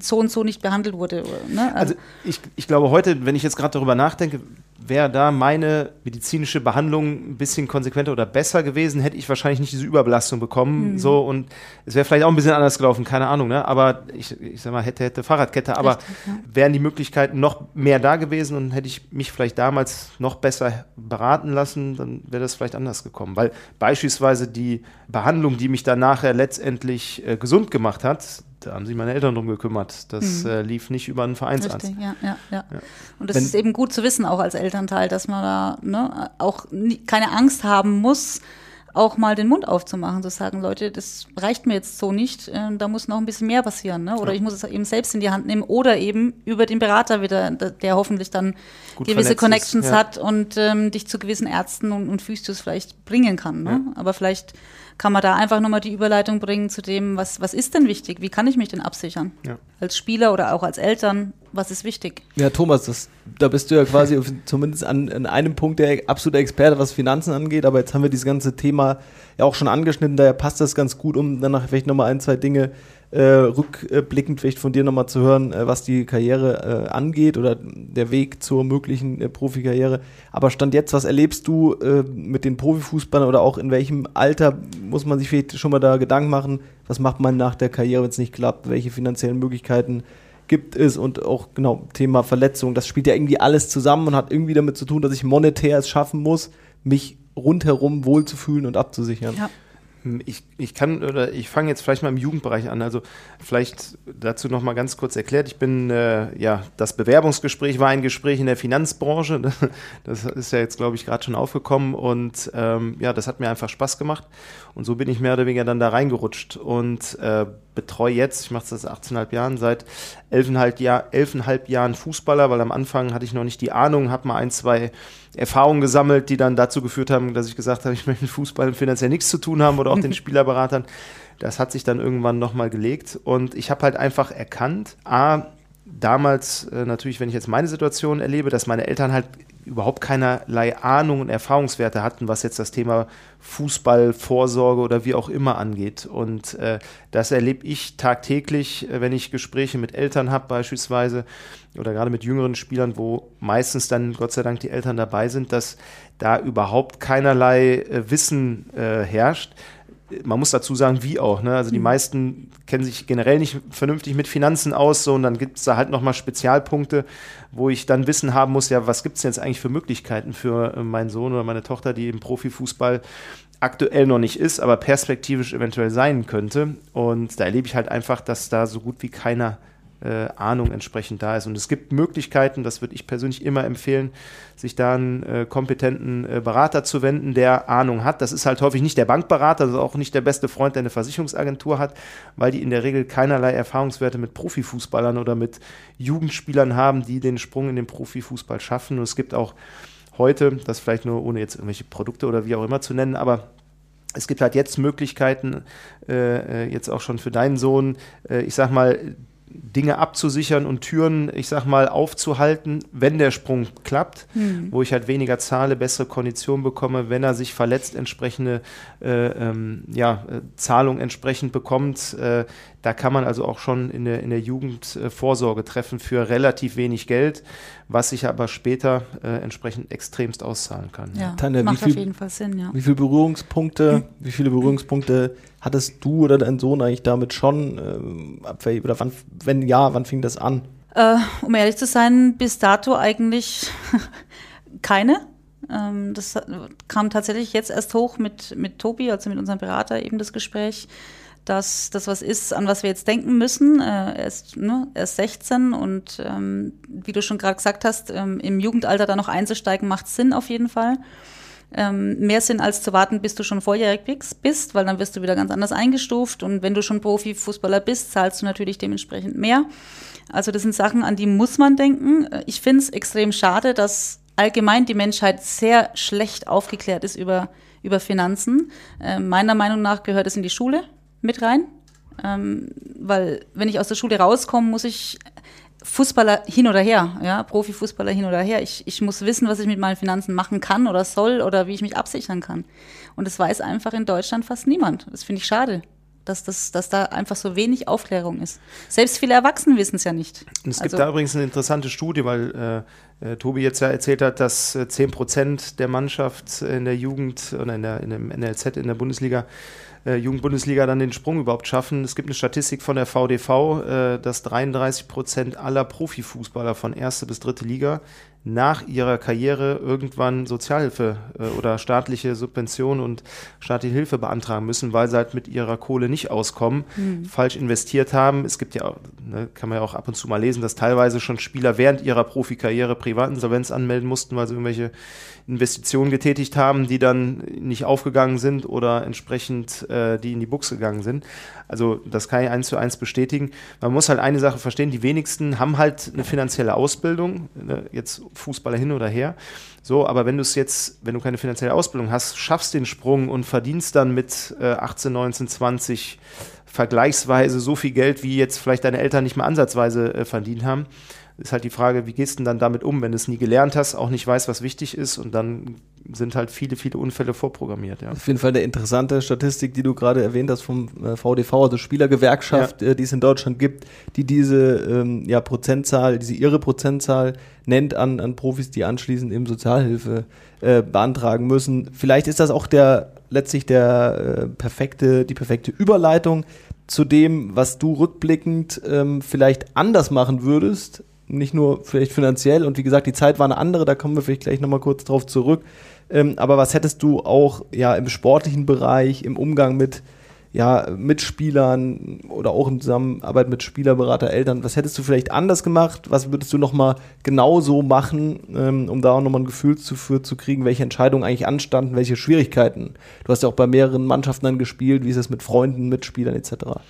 Speaker 4: so und so nicht behandelt wurde.
Speaker 1: Ne? Also, also ich, ich glaube heute, wenn ich jetzt gerade darüber nachdenke, wäre da meine medizinische Behandlung ein bisschen konsequenter oder besser gewesen, hätte ich wahrscheinlich nicht diese Überbelastung bekommen. Mhm. So und es wäre vielleicht auch ein bisschen anders gelaufen, keine Ahnung, ne? Aber ich, ich sag mal, hätte, hätte Fahrradkette, aber Richtig, ja. wären die Möglichkeiten noch mehr da gewesen und hätte ich mich vielleicht damals noch besser beraten lassen, dann wäre das vielleicht anders gekommen. Weil beispielsweise die Behandlung, die mich dann nachher letztendlich äh, gesund gemacht hat, da haben sich meine Eltern drum gekümmert. Das mhm. äh, lief nicht über einen Vereinsarzt.
Speaker 4: Richtig, ja, ja, ja, ja. Und das Wenn, ist eben gut zu wissen, auch als Elternteil, dass man da ne, auch nie, keine Angst haben muss, auch mal den Mund aufzumachen, zu sagen, Leute, das reicht mir jetzt so nicht, äh, da muss noch ein bisschen mehr passieren. Ne? Oder ja. ich muss es eben selbst in die Hand nehmen oder eben über den Berater wieder, der hoffentlich dann Gut gewisse Connections ist, ja. hat und ähm, dich zu gewissen Ärzten und, und Physios vielleicht bringen kann. Ne? Ja. Aber vielleicht kann man da einfach nochmal die Überleitung bringen zu dem, was, was ist denn wichtig? Wie kann ich mich denn absichern? Ja. Als Spieler oder auch als Eltern, was ist wichtig?
Speaker 3: Ja, Thomas, das, da bist du ja quasi zumindest an, an einem Punkt der absolute Experte, was Finanzen angeht, aber jetzt haben wir dieses ganze Thema ja auch schon angeschnitten, daher passt das ganz gut, um danach vielleicht nochmal ein, zwei Dinge äh, rückblickend vielleicht von dir nochmal zu hören, äh, was die Karriere äh, angeht oder der Weg zur möglichen äh, Profikarriere. Aber Stand jetzt, was erlebst du äh, mit den Profifußballern oder auch in welchem Alter muss man sich vielleicht schon mal da Gedanken machen, was macht man nach der Karriere, wenn es nicht klappt, welche finanziellen Möglichkeiten gibt es und auch genau Thema Verletzung, das spielt ja irgendwie alles zusammen und hat irgendwie damit zu tun, dass ich monetär es schaffen muss, mich rundherum wohlzufühlen und abzusichern. Ja.
Speaker 1: Hm, ich, ich kann oder ich fange jetzt vielleicht mal im Jugendbereich an. Also vielleicht dazu noch mal ganz kurz erklärt. Ich bin äh, ja das Bewerbungsgespräch war ein Gespräch in der Finanzbranche. Das ist ja jetzt glaube ich gerade schon aufgekommen und ähm, ja, das hat mir einfach Spaß gemacht und so bin ich mehr oder weniger dann da reingerutscht und äh, betreue jetzt, ich mache das seit 18,5 Jahren, seit 11,5 Jahr, 11 Jahren Fußballer, weil am Anfang hatte ich noch nicht die Ahnung, habe mal ein, zwei Erfahrungen gesammelt, die dann dazu geführt haben, dass ich gesagt habe, ich möchte mit Fußball finanziell nichts zu tun haben oder auch den Spielerberatern. Das hat sich dann irgendwann nochmal gelegt und ich habe halt einfach erkannt, a, damals äh, natürlich, wenn ich jetzt meine Situation erlebe, dass meine Eltern halt überhaupt keinerlei Ahnung und Erfahrungswerte hatten, was jetzt das Thema Fußball, Vorsorge oder wie auch immer angeht. Und äh, das erlebe ich tagtäglich, äh, wenn ich Gespräche mit Eltern habe beispielsweise oder gerade mit jüngeren Spielern, wo meistens dann Gott sei Dank die Eltern dabei sind, dass da überhaupt keinerlei äh, Wissen äh, herrscht man muss dazu sagen, wie auch. Ne? Also die mhm. meisten kennen sich generell nicht vernünftig mit Finanzen aus, so und dann gibt es da halt nochmal Spezialpunkte, wo ich dann Wissen haben muss, ja, was gibt es jetzt eigentlich für Möglichkeiten für äh, meinen Sohn oder meine Tochter, die im Profifußball aktuell noch nicht ist, aber perspektivisch eventuell sein könnte. Und da erlebe ich halt einfach, dass da so gut wie keiner äh, Ahnung entsprechend da ist. Und es gibt Möglichkeiten, das würde ich persönlich immer empfehlen, sich da einen äh, kompetenten äh, Berater zu wenden, der Ahnung hat. Das ist halt häufig nicht der Bankberater, das ist auch nicht der beste Freund, der eine Versicherungsagentur hat, weil die in der Regel keinerlei Erfahrungswerte mit Profifußballern oder mit Jugendspielern haben, die den Sprung in den Profifußball schaffen. Und es gibt auch heute, das vielleicht nur ohne jetzt irgendwelche Produkte oder wie auch immer zu nennen, aber es gibt halt jetzt Möglichkeiten, äh, äh jetzt auch schon für deinen Sohn, äh, ich sag mal, Dinge abzusichern und Türen, ich sag mal, aufzuhalten, wenn der Sprung klappt, mhm. wo ich halt weniger zahle, bessere Konditionen bekomme, wenn er sich verletzt, entsprechende äh, ähm, ja, äh, Zahlung entsprechend bekommt. Äh, da kann man also auch schon in der, in der Jugend äh, Vorsorge treffen für relativ wenig Geld, was sich aber später äh, entsprechend extremst auszahlen kann.
Speaker 4: Ja, Tanja, macht viel, auf jeden Fall Sinn, ja.
Speaker 3: Wie viele Berührungspunkte, hm. wie viele Berührungspunkte hattest du oder dein Sohn eigentlich damit schon? Äh, oder wann, wenn ja, wann fing das an?
Speaker 4: Äh, um ehrlich zu sein, bis dato eigentlich keine. Ähm, das kam tatsächlich jetzt erst hoch mit, mit Tobi, also mit unserem Berater, eben das Gespräch dass das was ist, an was wir jetzt denken müssen. Äh, er, ist, ne, er ist 16 und ähm, wie du schon gerade gesagt hast, ähm, im Jugendalter da noch einzusteigen, macht Sinn auf jeden Fall. Ähm, mehr Sinn als zu warten, bis du schon volljährig bist, weil dann wirst du wieder ganz anders eingestuft und wenn du schon Profifußballer bist, zahlst du natürlich dementsprechend mehr. Also das sind Sachen, an die muss man denken. Ich finde es extrem schade, dass allgemein die Menschheit sehr schlecht aufgeklärt ist über, über Finanzen. Äh, meiner Meinung nach gehört es in die Schule mit rein. Ähm, weil wenn ich aus der Schule rauskomme, muss ich Fußballer hin oder her, ja, Profifußballer hin oder her. Ich, ich muss wissen, was ich mit meinen Finanzen machen kann oder soll oder wie ich mich absichern kann. Und das weiß einfach in Deutschland fast niemand. Das finde ich schade dass, das, dass da einfach so wenig Aufklärung ist. Selbst viele Erwachsene wissen es ja nicht.
Speaker 1: Und es gibt also, da übrigens eine interessante Studie, weil äh, äh, Tobi jetzt ja erzählt hat, dass äh, 10 Prozent der Mannschaft in der Jugend oder in, der, in dem NLZ in der Bundesliga äh, Jugendbundesliga dann den Sprung überhaupt schaffen. Es gibt eine Statistik von der VDV, äh, dass 33 Prozent aller Profifußballer von erste bis dritte Liga nach ihrer Karriere irgendwann Sozialhilfe äh, oder staatliche Subvention und staatliche Hilfe beantragen müssen, weil sie halt mit ihrer Kohle nicht auskommen, mhm. falsch investiert haben. Es gibt ja, ne, kann man ja auch ab und zu mal lesen, dass teilweise schon Spieler während ihrer Profikarriere Privatinsolvenz anmelden mussten, weil sie irgendwelche Investitionen getätigt haben, die dann nicht aufgegangen sind oder entsprechend äh, die in die Buchse gegangen sind. Also das kann ich eins zu eins bestätigen. Man muss halt eine Sache verstehen, die wenigsten haben halt eine finanzielle Ausbildung, ne, jetzt Fußballer hin oder her. So, aber wenn du es jetzt, wenn du keine finanzielle Ausbildung hast, schaffst den Sprung und verdienst dann mit äh, 18, 19, 20 vergleichsweise so viel Geld, wie jetzt vielleicht deine Eltern nicht mehr ansatzweise äh, verdient haben, ist halt die Frage, wie gehst du denn dann damit um, wenn du es nie gelernt hast, auch nicht weißt, was wichtig ist und dann sind halt viele, viele Unfälle vorprogrammiert. Ja.
Speaker 3: Auf jeden Fall eine interessante Statistik, die du gerade erwähnt hast vom VDV, äh, also Spielergewerkschaft, ja. Äh, die es in Deutschland gibt, die diese ähm, ja, Prozentzahl, diese ihre Prozentzahl nennt an, an Profis, die anschließend eben Sozialhilfe äh, beantragen müssen. Vielleicht ist das auch der letztlich der äh, perfekte, die perfekte Überleitung zu dem, was du rückblickend ähm, vielleicht anders machen würdest, nicht nur vielleicht finanziell und wie gesagt, die Zeit war eine andere, da kommen wir vielleicht gleich nochmal kurz drauf zurück. Ähm, aber was hättest du auch ja im sportlichen Bereich, im Umgang mit ja, Mitspielern oder auch in Zusammenarbeit mit Spielerberater, Eltern, was hättest du vielleicht anders gemacht? Was würdest du nochmal genauso machen, ähm, um da auch nochmal ein Gefühl zu, zu kriegen, welche Entscheidungen eigentlich anstanden, welche Schwierigkeiten? Du hast ja auch bei mehreren Mannschaften dann gespielt, wie ist es mit Freunden, Mitspielern etc.?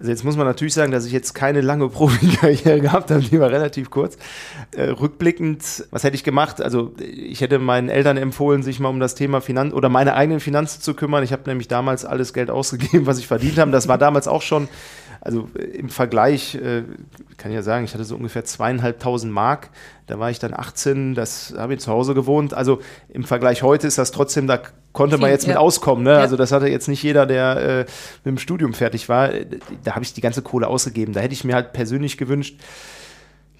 Speaker 1: Also jetzt muss man natürlich sagen, dass ich jetzt keine lange Profikarriere gehabt habe, die war relativ kurz. Äh, rückblickend, was hätte ich gemacht? Also ich hätte meinen Eltern empfohlen, sich mal um das Thema Finanz oder meine eigenen Finanzen zu kümmern. Ich habe nämlich damals alles Geld ausgegeben, was ich verdient habe. Das war damals auch schon also äh, im Vergleich, äh, kann ich ja sagen, ich hatte so ungefähr zweieinhalbtausend Mark. Da war ich dann 18, das habe ich zu Hause gewohnt. Also im Vergleich heute ist das trotzdem, da konnte Viel, man jetzt ja. mit auskommen. Ne? Ja. Also das hatte jetzt nicht jeder, der äh, mit dem Studium fertig war. Da habe ich die ganze Kohle ausgegeben. Da hätte ich mir halt persönlich gewünscht,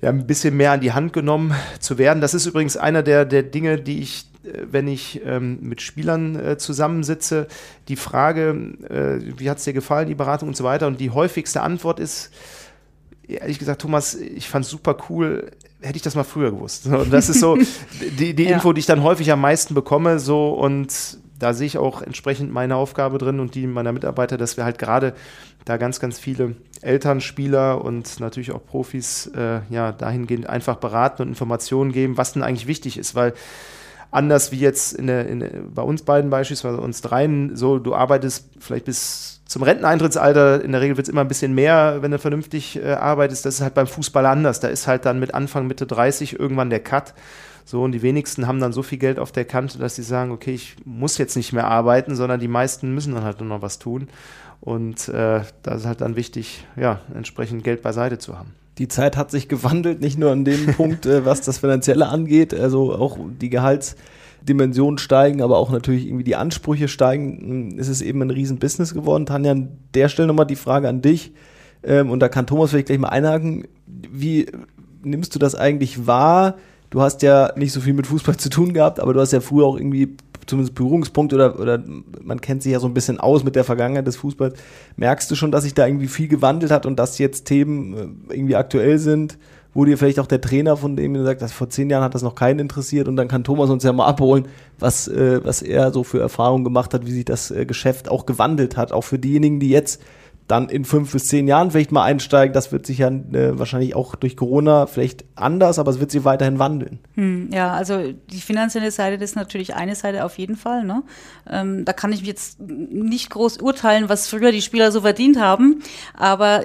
Speaker 1: ja, ein bisschen mehr an die Hand genommen zu werden. Das ist übrigens einer der, der Dinge, die ich äh, wenn ich ähm, mit Spielern äh, zusammensitze, die Frage, äh, wie hat es dir gefallen, die Beratung und so weiter. Und die häufigste Antwort ist, ehrlich gesagt, Thomas, ich fand es super cool, hätte ich das mal früher gewusst. Und das ist so die, die ja. Info, die ich dann häufig am meisten bekomme. So und da sehe ich auch entsprechend meine Aufgabe drin und die meiner Mitarbeiter, dass wir halt gerade da ganz, ganz viele Eltern, Spieler und natürlich auch Profis äh, ja dahingehend einfach beraten und Informationen geben, was denn eigentlich wichtig ist, weil anders wie jetzt in der, in, bei uns beiden beispielsweise, uns dreien, so du arbeitest vielleicht bis zum Renteneintrittsalter, in der Regel wird es immer ein bisschen mehr, wenn du vernünftig äh, arbeitest. Das ist halt beim Fußball anders. Da ist halt dann mit Anfang, Mitte 30 irgendwann der Cut. So, und die wenigsten haben dann so viel Geld auf der Kante, dass sie sagen, okay, ich muss jetzt nicht mehr arbeiten, sondern die meisten müssen dann halt nur noch was tun. Und äh, da ist halt dann wichtig, ja, entsprechend Geld beiseite zu haben
Speaker 3: die Zeit hat sich gewandelt, nicht nur an dem Punkt, äh, was das Finanzielle angeht, also auch die Gehaltsdimensionen steigen, aber auch natürlich irgendwie die Ansprüche steigen. Hm, ist es eben ein Riesenbusiness geworden. Tanja, an der Stelle nochmal die Frage an dich. Ähm, und da kann Thomas vielleicht gleich mal einhaken. Wie nimmst du das eigentlich wahr? Du hast ja nicht so viel mit Fußball zu tun gehabt, aber du hast ja früher auch irgendwie zumindest Berührungspunkt oder, oder man kennt sich ja so ein bisschen aus mit der Vergangenheit des Fußballs. Merkst du schon, dass sich da irgendwie viel gewandelt hat und dass jetzt Themen äh, irgendwie aktuell sind, wo dir vielleicht auch der Trainer von dem sagt, dass vor zehn Jahren hat das noch keinen interessiert und dann kann Thomas uns ja mal abholen, was, äh, was er so für Erfahrungen gemacht hat, wie sich das äh, Geschäft auch gewandelt hat, auch für diejenigen, die jetzt dann in fünf bis zehn Jahren vielleicht mal einsteigen. Das wird sich ja äh, wahrscheinlich auch durch Corona vielleicht anders, aber es wird sich weiterhin wandeln.
Speaker 4: Hm, ja, also die finanzielle Seite das ist natürlich eine Seite auf jeden Fall. Ne? Ähm, da kann ich jetzt nicht groß urteilen, was früher die Spieler so verdient haben. Aber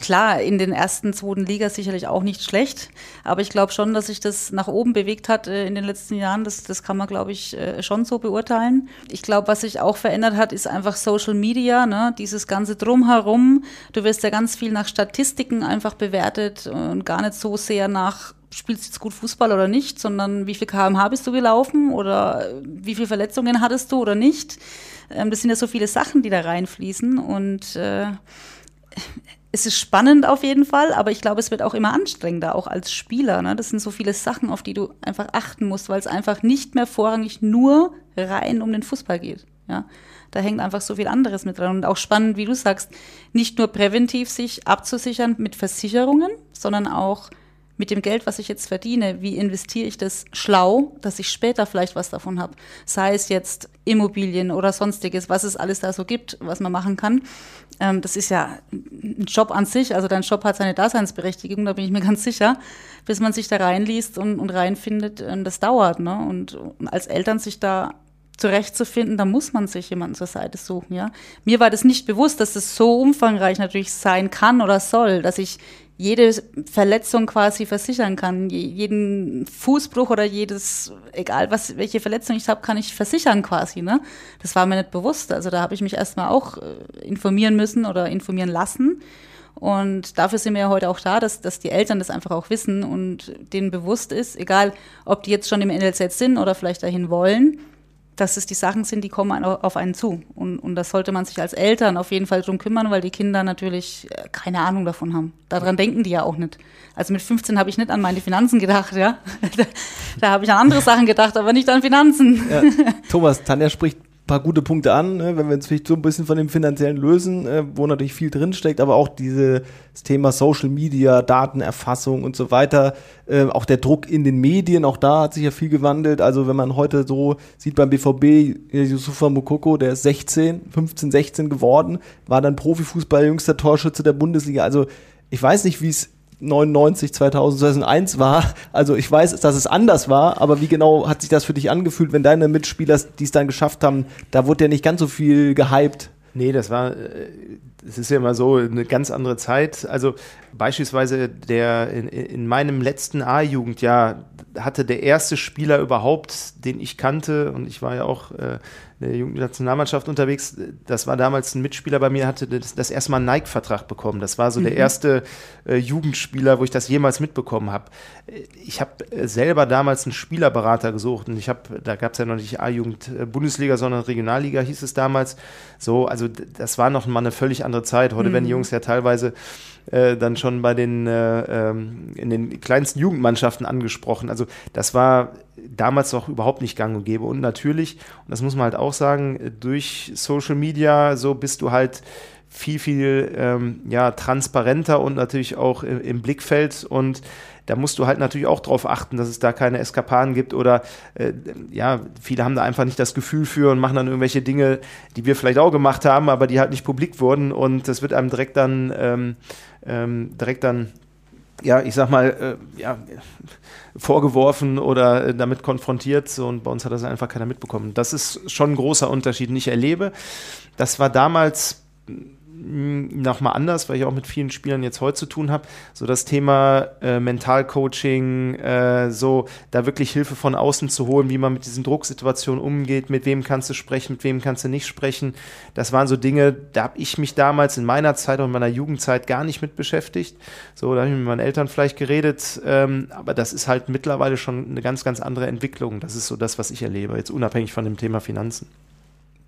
Speaker 4: klar, in den ersten, zweiten Liga sicherlich auch nicht schlecht. Aber ich glaube schon, dass sich das nach oben bewegt hat äh, in den letzten Jahren. Das, das kann man, glaube ich, äh, schon so beurteilen. Ich glaube, was sich auch verändert hat, ist einfach Social Media, ne? dieses ganze Drumherum Warum? Du wirst ja ganz viel nach Statistiken einfach bewertet und gar nicht so sehr nach spielst du jetzt gut Fußball oder nicht, sondern wie viel kmh bist du gelaufen oder wie viele Verletzungen hattest du oder nicht. Ähm, das sind ja so viele Sachen, die da reinfließen und äh, es ist spannend auf jeden Fall, aber ich glaube, es wird auch immer anstrengender, auch als Spieler. Ne? Das sind so viele Sachen, auf die du einfach achten musst, weil es einfach nicht mehr vorrangig nur rein um den Fußball geht. Ja? Da hängt einfach so viel anderes mit dran. Und auch spannend, wie du sagst, nicht nur präventiv sich abzusichern mit Versicherungen, sondern auch mit dem Geld, was ich jetzt verdiene, wie investiere ich das schlau, dass ich später vielleicht was davon habe? Sei es jetzt Immobilien oder sonstiges, was es alles da so gibt, was man machen kann. Ähm, das ist ja ein Job an sich, also dein Job hat seine Daseinsberechtigung, da bin ich mir ganz sicher, bis man sich da reinliest und, und reinfindet, ähm, das dauert. Ne? Und, und als Eltern sich da zurechtzufinden, da muss man sich jemanden zur Seite suchen, ja. Mir war das nicht bewusst, dass das so umfangreich natürlich sein kann oder soll, dass ich jede Verletzung quasi versichern kann. Jeden Fußbruch oder jedes, egal was, welche Verletzung ich habe, kann ich versichern quasi. Ne? Das war mir nicht bewusst. Also da habe ich mich erstmal auch äh, informieren müssen oder informieren lassen. Und dafür sind wir ja heute auch da, dass, dass die Eltern das einfach auch wissen und denen bewusst ist, egal ob die jetzt schon im NLZ sind oder vielleicht dahin wollen, dass es die Sachen sind, die kommen auf einen zu. Und, und das sollte man sich als Eltern auf jeden Fall drum kümmern, weil die Kinder natürlich äh, keine Ahnung davon haben. Daran denken die ja auch nicht. Also mit 15 habe ich nicht an meine Finanzen gedacht, ja. Da, da habe ich an andere Sachen gedacht, aber nicht an Finanzen. Ja.
Speaker 3: Thomas, Tanja spricht paar gute Punkte an, ne, wenn wir uns vielleicht so ein bisschen von dem finanziellen lösen, äh, wo natürlich viel drinsteckt, aber auch dieses Thema Social Media, Datenerfassung und so weiter, äh, auch der Druck in den Medien, auch da hat sich ja viel gewandelt. Also wenn man heute so sieht beim BVB, Yusufa Mukoko, der ist 16, 15, 16 geworden, war dann Profifußball jüngster Torschütze der Bundesliga. Also ich weiß nicht, wie es 99, 2000, 2001 war. Also ich weiß, dass es anders war, aber wie genau hat sich das für dich angefühlt, wenn deine Mitspieler, die es dann geschafft haben, da wurde ja nicht ganz so viel gehypt?
Speaker 1: Nee, das war, äh, es ist ja immer so eine ganz andere Zeit. Also beispielsweise der in, in meinem letzten A-Jugendjahr hatte der erste Spieler überhaupt, den ich kannte, und ich war ja auch äh, in der Jugendnationalmannschaft unterwegs, das war damals ein Mitspieler bei mir, hatte das, das erste Mal einen Nike-Vertrag bekommen. Das war so mhm. der erste äh, Jugendspieler, wo ich das jemals mitbekommen habe. Ich habe äh, selber damals einen Spielerberater gesucht und ich habe, da gab es ja noch nicht A-Jugend-Bundesliga, sondern Regionalliga hieß es damals. So, also das war noch mal eine völlig andere Zeit. Heute mhm. werden die Jungs ja teilweise äh, dann schon bei den äh, ähm, in den kleinsten Jugendmannschaften angesprochen. Also das war damals noch überhaupt nicht gang und gäbe. Und natürlich, und das muss man halt auch sagen, durch Social Media, so bist du halt viel, viel ähm, ja, transparenter und natürlich auch im, im Blickfeld und da musst du halt natürlich auch darauf achten, dass es da keine Eskapaden gibt oder äh, ja, viele haben da einfach nicht das Gefühl für und machen dann irgendwelche Dinge, die wir vielleicht auch gemacht haben, aber die halt nicht publik wurden und das wird einem direkt dann ähm, ähm, direkt dann ja, ich sag mal, äh, ja, vorgeworfen oder äh, damit konfrontiert und bei uns hat das einfach keiner mitbekommen. Das ist schon ein großer Unterschied, den ich erlebe. Das war damals nochmal anders, weil ich auch mit vielen Spielern jetzt heute zu tun habe. So das Thema äh, Mentalcoaching, äh, so da wirklich Hilfe von außen zu holen, wie man mit diesen Drucksituationen umgeht, mit wem kannst du sprechen, mit wem kannst du nicht sprechen. Das waren so Dinge, da habe ich mich damals in meiner Zeit und meiner Jugendzeit gar nicht mit beschäftigt. So, da habe ich mit meinen Eltern vielleicht geredet, ähm, aber das ist halt mittlerweile schon eine ganz, ganz andere Entwicklung. Das ist so das, was ich erlebe, jetzt unabhängig von dem Thema Finanzen.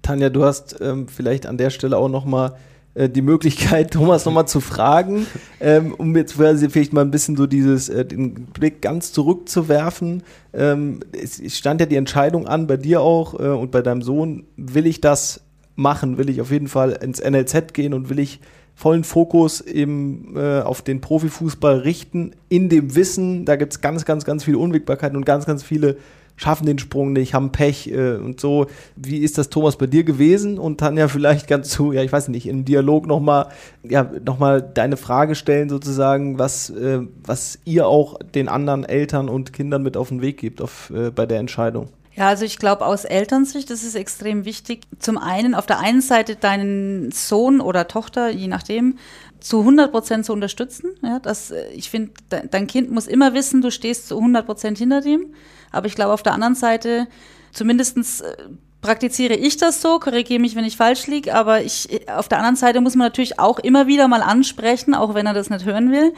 Speaker 3: Tanja, du hast ähm, vielleicht an der Stelle auch noch mal äh, die Möglichkeit, Thomas nochmal zu fragen, ähm, um jetzt vielleicht mal ein bisschen so dieses, äh, den Blick ganz zurückzuwerfen. Ähm, es, stand ja die Entscheidung an, bei dir auch äh, und bei deinem Sohn, will ich das machen? Will ich auf jeden Fall ins NLZ gehen und will ich vollen Fokus eben äh, auf den Profifußball richten, in dem Wissen, da gibt es ganz, ganz, ganz viele Unwägbarkeiten und ganz, ganz viele schaffen den Sprung nicht, haben Pech äh, und so. Wie ist das, Thomas, bei dir gewesen? Und dann ja vielleicht ganz zu, ja, ich weiß nicht, im Dialog nochmal, ja, nochmal deine Frage stellen sozusagen, was, äh, was ihr auch den anderen Eltern und Kindern mit auf den Weg gibt auf, äh, bei der Entscheidung.
Speaker 4: Ja, also ich glaube, aus Elternsicht ist es extrem wichtig, zum einen auf der einen Seite deinen Sohn oder Tochter, je nachdem, zu 100 Prozent zu unterstützen. Ja, das, äh, ich finde, dein Kind muss immer wissen, du stehst zu 100 Prozent hinter dem. Aber ich glaube, auf der anderen Seite zumindestens äh, praktiziere ich das so, korrigiere mich, wenn ich falsch liege, aber ich, auf der anderen Seite muss man natürlich auch immer wieder mal ansprechen, auch wenn er das nicht hören will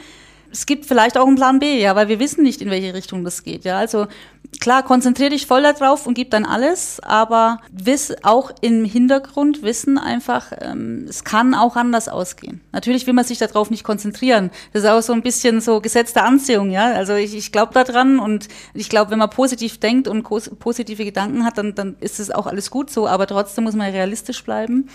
Speaker 4: es gibt vielleicht auch einen Plan B, ja, weil wir wissen nicht, in welche Richtung das geht, ja. Also klar, konzentriere dich voll darauf und gib dann alles, aber wiss auch im Hintergrund wissen einfach, ähm, es kann auch anders ausgehen. Natürlich will man sich darauf nicht konzentrieren. Das ist auch so ein bisschen so gesetzte Anziehung, ja. Also ich, ich glaube daran und ich glaube, wenn man positiv denkt und positive Gedanken hat, dann, dann ist es auch alles gut so, aber trotzdem muss man realistisch bleiben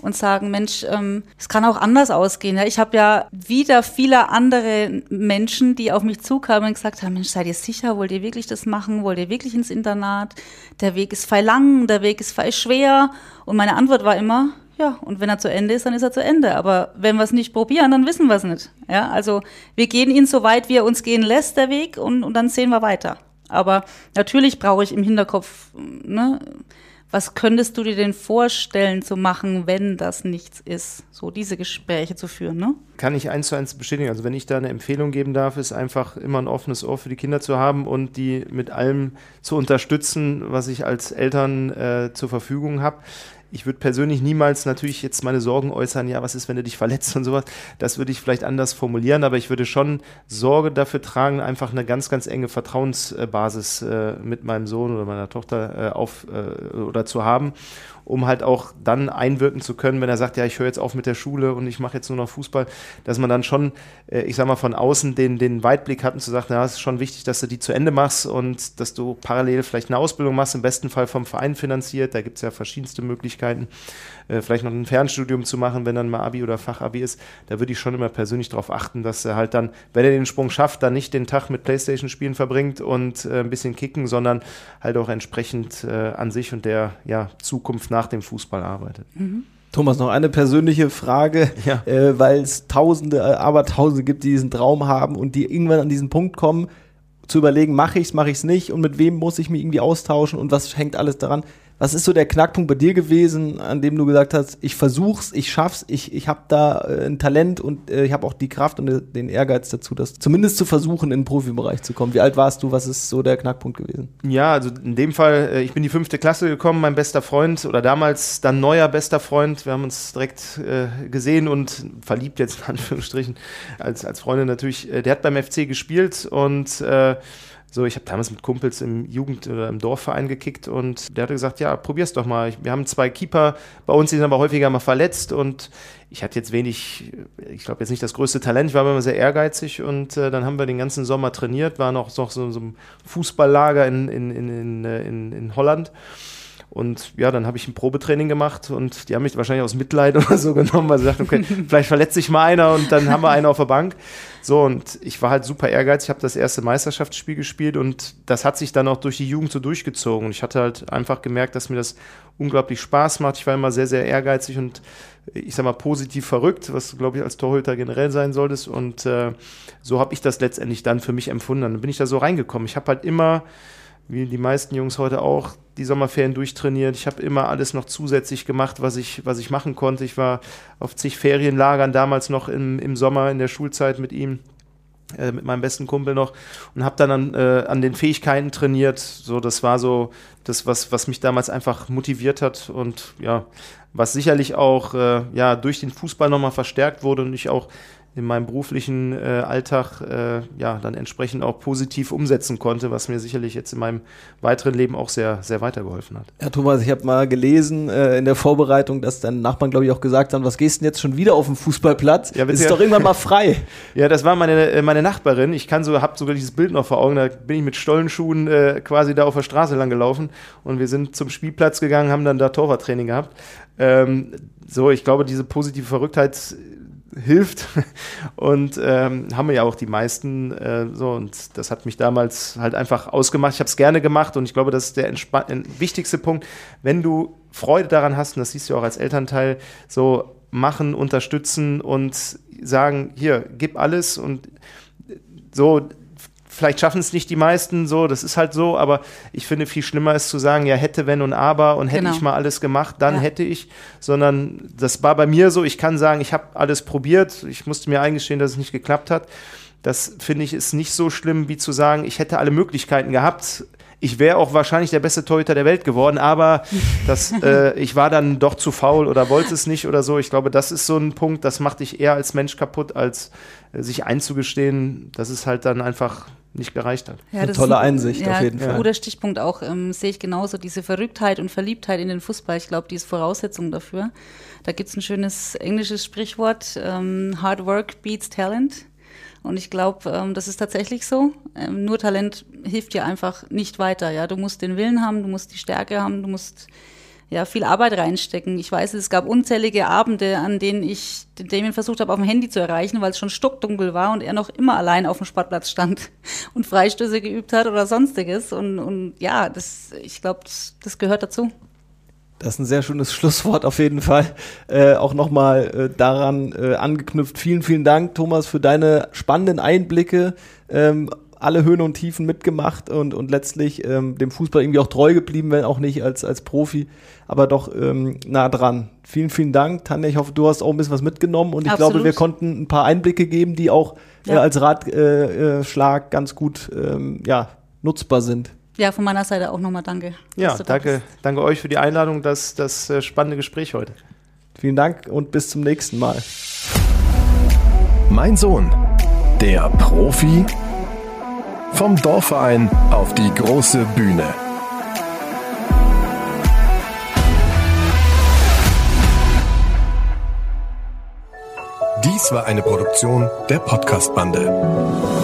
Speaker 4: und sagen, Mensch, ähm, es kann auch anders ausgehen. Ja? Ich habe ja wieder viele andere Menschen, die auf mich zukamen und gesagt haben, Mensch, seid ihr sicher, wollt ihr wirklich das machen? Wollt ihr wirklich ins Internat? Der Weg ist feil lang, der Weg ist feil schwer. Und meine Antwort war immer, ja, und wenn er zu Ende ist, dann ist er zu Ende. Aber wenn wir es nicht probieren, dann wissen wir es nicht. Ja, also wir gehen ihn so weit, wie er uns gehen lässt, der Weg, und, und dann sehen wir weiter. Aber natürlich brauche ich im Hinterkopf, ne, was könntest du dir denn vorstellen zu machen, wenn das nichts ist? So diese Gespräche zu führen, ne?
Speaker 1: Kann ich eins zu eins bestätigen. Also wenn ich da eine Empfehlung geben darf, ist einfach immer ein offenes Ohr für die Kinder zu haben und die mit allem zu unterstützen, was ich als Eltern äh, zur Verfügung habe ich würde persönlich niemals natürlich jetzt meine Sorgen äußern, ja, was ist, wenn du dich verletzt und sowas. Das würde ich vielleicht anders formulieren, aber ich würde schon Sorge dafür tragen, einfach eine ganz, ganz enge Vertrauensbasis äh, mit meinem Sohn oder meiner Tochter äh, auf äh, oder zu haben um halt auch dann einwirken zu können, wenn er sagt, ja, ich höre jetzt auf mit der Schule und ich mache jetzt nur noch Fußball, dass man dann schon, äh, ich sag mal, von außen den, den Weitblick hat und zu sagen, ja, es ist schon wichtig, dass du die zu Ende machst und dass du parallel vielleicht eine Ausbildung machst, im besten Fall vom Verein finanziert, da gibt es ja verschiedenste Möglichkeiten, äh, vielleicht noch ein Fernstudium zu machen, wenn dann mal Abi oder Fachabi ist, da würde ich schon immer persönlich darauf achten, dass er halt dann, wenn er den Sprung schafft, dann nicht den Tag mit Playstation-Spielen verbringt und äh, ein bisschen kicken, sondern halt auch entsprechend äh, an sich und der ja, Zukunft nach dem Fußball arbeitet. Mhm.
Speaker 3: Thomas, noch eine persönliche Frage, ja. äh, weil es Tausende, äh, aber Tausende gibt, die diesen Traum haben und die irgendwann an diesen Punkt kommen, zu überlegen, mache ich es, mache ich es nicht und mit wem muss ich mich irgendwie austauschen und was hängt alles daran. Was ist so der Knackpunkt bei dir gewesen, an dem du gesagt hast, ich versuch's, ich schaff's, ich, ich habe da äh, ein Talent und äh, ich habe auch die Kraft und äh, den Ehrgeiz dazu, das zumindest zu versuchen, in den Profibereich zu kommen. Wie alt warst du? Was ist so der Knackpunkt gewesen?
Speaker 1: Ja, also in dem Fall, äh, ich bin die fünfte Klasse gekommen, mein bester Freund oder damals dann neuer bester Freund. Wir haben uns direkt äh, gesehen und verliebt jetzt in Anführungsstrichen als, als Freundin natürlich. Äh, der hat beim FC gespielt und so, ich habe damals mit Kumpels im Jugend- oder im Dorfverein gekickt und der hatte gesagt, ja, probier's doch mal. Wir haben zwei Keeper bei uns, die sind aber häufiger mal verletzt und ich hatte jetzt wenig, ich glaube jetzt nicht das größte Talent, ich war immer sehr ehrgeizig und äh, dann haben wir den ganzen Sommer trainiert, waren auch noch so, so ein Fußballlager in, in, in, in, in Holland. Und ja, dann habe ich ein Probetraining gemacht und die haben mich wahrscheinlich aus Mitleid oder so genommen, weil sie sagten, okay, vielleicht verletzt sich mal einer und dann haben wir einen auf der Bank. So, und ich war halt super ehrgeizig, ich habe das erste Meisterschaftsspiel gespielt und das hat sich dann auch durch die Jugend so durchgezogen. Und ich hatte halt einfach gemerkt, dass mir das unglaublich Spaß macht. Ich war immer sehr, sehr ehrgeizig und ich sag mal positiv verrückt, was glaube ich als Torhüter generell sein solltest. Und äh, so habe ich das letztendlich dann für mich empfunden. Dann bin ich da so reingekommen. Ich habe halt immer wie die meisten Jungs heute auch, die Sommerferien durchtrainiert. Ich habe immer alles noch zusätzlich gemacht, was ich, was ich machen konnte. Ich war auf zig Ferienlagern damals noch im, im Sommer in der Schulzeit mit ihm, äh, mit meinem besten Kumpel noch und habe dann an, äh, an den Fähigkeiten trainiert. So, das war so das, was, was mich damals einfach motiviert hat und ja, was sicherlich auch äh, ja, durch den Fußball nochmal verstärkt wurde und ich auch in meinem beruflichen äh, Alltag äh, ja dann entsprechend auch positiv umsetzen konnte, was mir sicherlich jetzt in meinem weiteren Leben auch sehr, sehr weitergeholfen hat.
Speaker 3: Ja, Thomas, ich habe mal gelesen äh, in der Vorbereitung, dass deine Nachbarn, glaube ich, auch gesagt haben, was gehst du denn jetzt schon wieder auf den Fußballplatz? Ja, ist ja, doch irgendwann mal frei.
Speaker 1: ja, das war meine, äh, meine Nachbarin. Ich kann so, habe sogar dieses Bild noch vor Augen. Da bin ich mit Stollenschuhen äh, quasi da auf der Straße lang gelaufen und wir sind zum Spielplatz gegangen, haben dann da Torwarttraining gehabt. Ähm, so, ich glaube, diese positive Verrücktheit hilft. Und ähm, haben wir ja auch die meisten äh, so. Und das hat mich damals halt einfach ausgemacht. Ich habe es gerne gemacht und ich glaube, das ist der wichtigste Punkt. Wenn du Freude daran hast, und das siehst du auch als Elternteil, so machen, unterstützen und sagen, hier, gib alles und so, vielleicht schaffen es nicht die meisten so, das ist halt so, aber ich finde viel schlimmer ist zu sagen, ja, hätte, wenn und aber und hätte genau. ich mal alles gemacht, dann ja. hätte ich, sondern das war bei mir so, ich kann sagen, ich habe alles probiert, ich musste mir eingestehen, dass es nicht geklappt hat. Das finde ich ist nicht so schlimm, wie zu sagen, ich hätte alle Möglichkeiten gehabt, ich wäre auch wahrscheinlich der beste Torhüter der Welt geworden, aber das, äh, ich war dann doch zu faul oder wollte es nicht oder so. Ich glaube, das ist so ein Punkt, das macht dich eher als Mensch kaputt, als äh, sich einzugestehen, dass es halt dann einfach nicht gereicht hat.
Speaker 3: Ja, Eine tolle Einsicht ja, auf jeden Fall.
Speaker 4: Ein guter Stichpunkt auch, ähm, sehe ich genauso, diese Verrücktheit und Verliebtheit in den Fußball. Ich glaube, die ist Voraussetzung dafür. Da gibt es ein schönes englisches Sprichwort, ähm, Hard Work beats Talent. Und ich glaube, ähm, das ist tatsächlich so. Ähm, nur Talent hilft dir einfach nicht weiter. Ja, du musst den Willen haben, du musst die Stärke haben, du musst ja viel Arbeit reinstecken. Ich weiß, es gab unzählige Abende, an denen ich den Damien versucht habe, auf dem Handy zu erreichen, weil es schon stockdunkel war und er noch immer allein auf dem Sportplatz stand und Freistöße geübt hat oder sonstiges. Und, und ja, das, ich glaube, das, das gehört dazu.
Speaker 3: Das ist ein sehr schönes Schlusswort auf jeden Fall. Äh, auch nochmal äh, daran äh, angeknüpft. Vielen, vielen Dank, Thomas, für deine spannenden Einblicke. Ähm, alle Höhen und Tiefen mitgemacht und, und letztlich ähm, dem Fußball irgendwie auch treu geblieben, wenn auch nicht als, als Profi, aber doch ähm, nah dran. Vielen, vielen Dank, Tanja. Ich hoffe, du hast auch ein bisschen was mitgenommen und ich Absolut. glaube, wir konnten ein paar Einblicke geben, die auch ja. äh, als Ratschlag äh, ganz gut ähm, ja, nutzbar sind.
Speaker 4: Ja, von meiner Seite auch nochmal danke.
Speaker 1: Ja, danke, danke euch für die Einladung, das, das äh, spannende Gespräch heute.
Speaker 3: Vielen Dank und bis zum nächsten Mal.
Speaker 2: Mein Sohn, der Profi vom Dorfverein auf die große Bühne. Dies war eine Produktion der Podcastbande.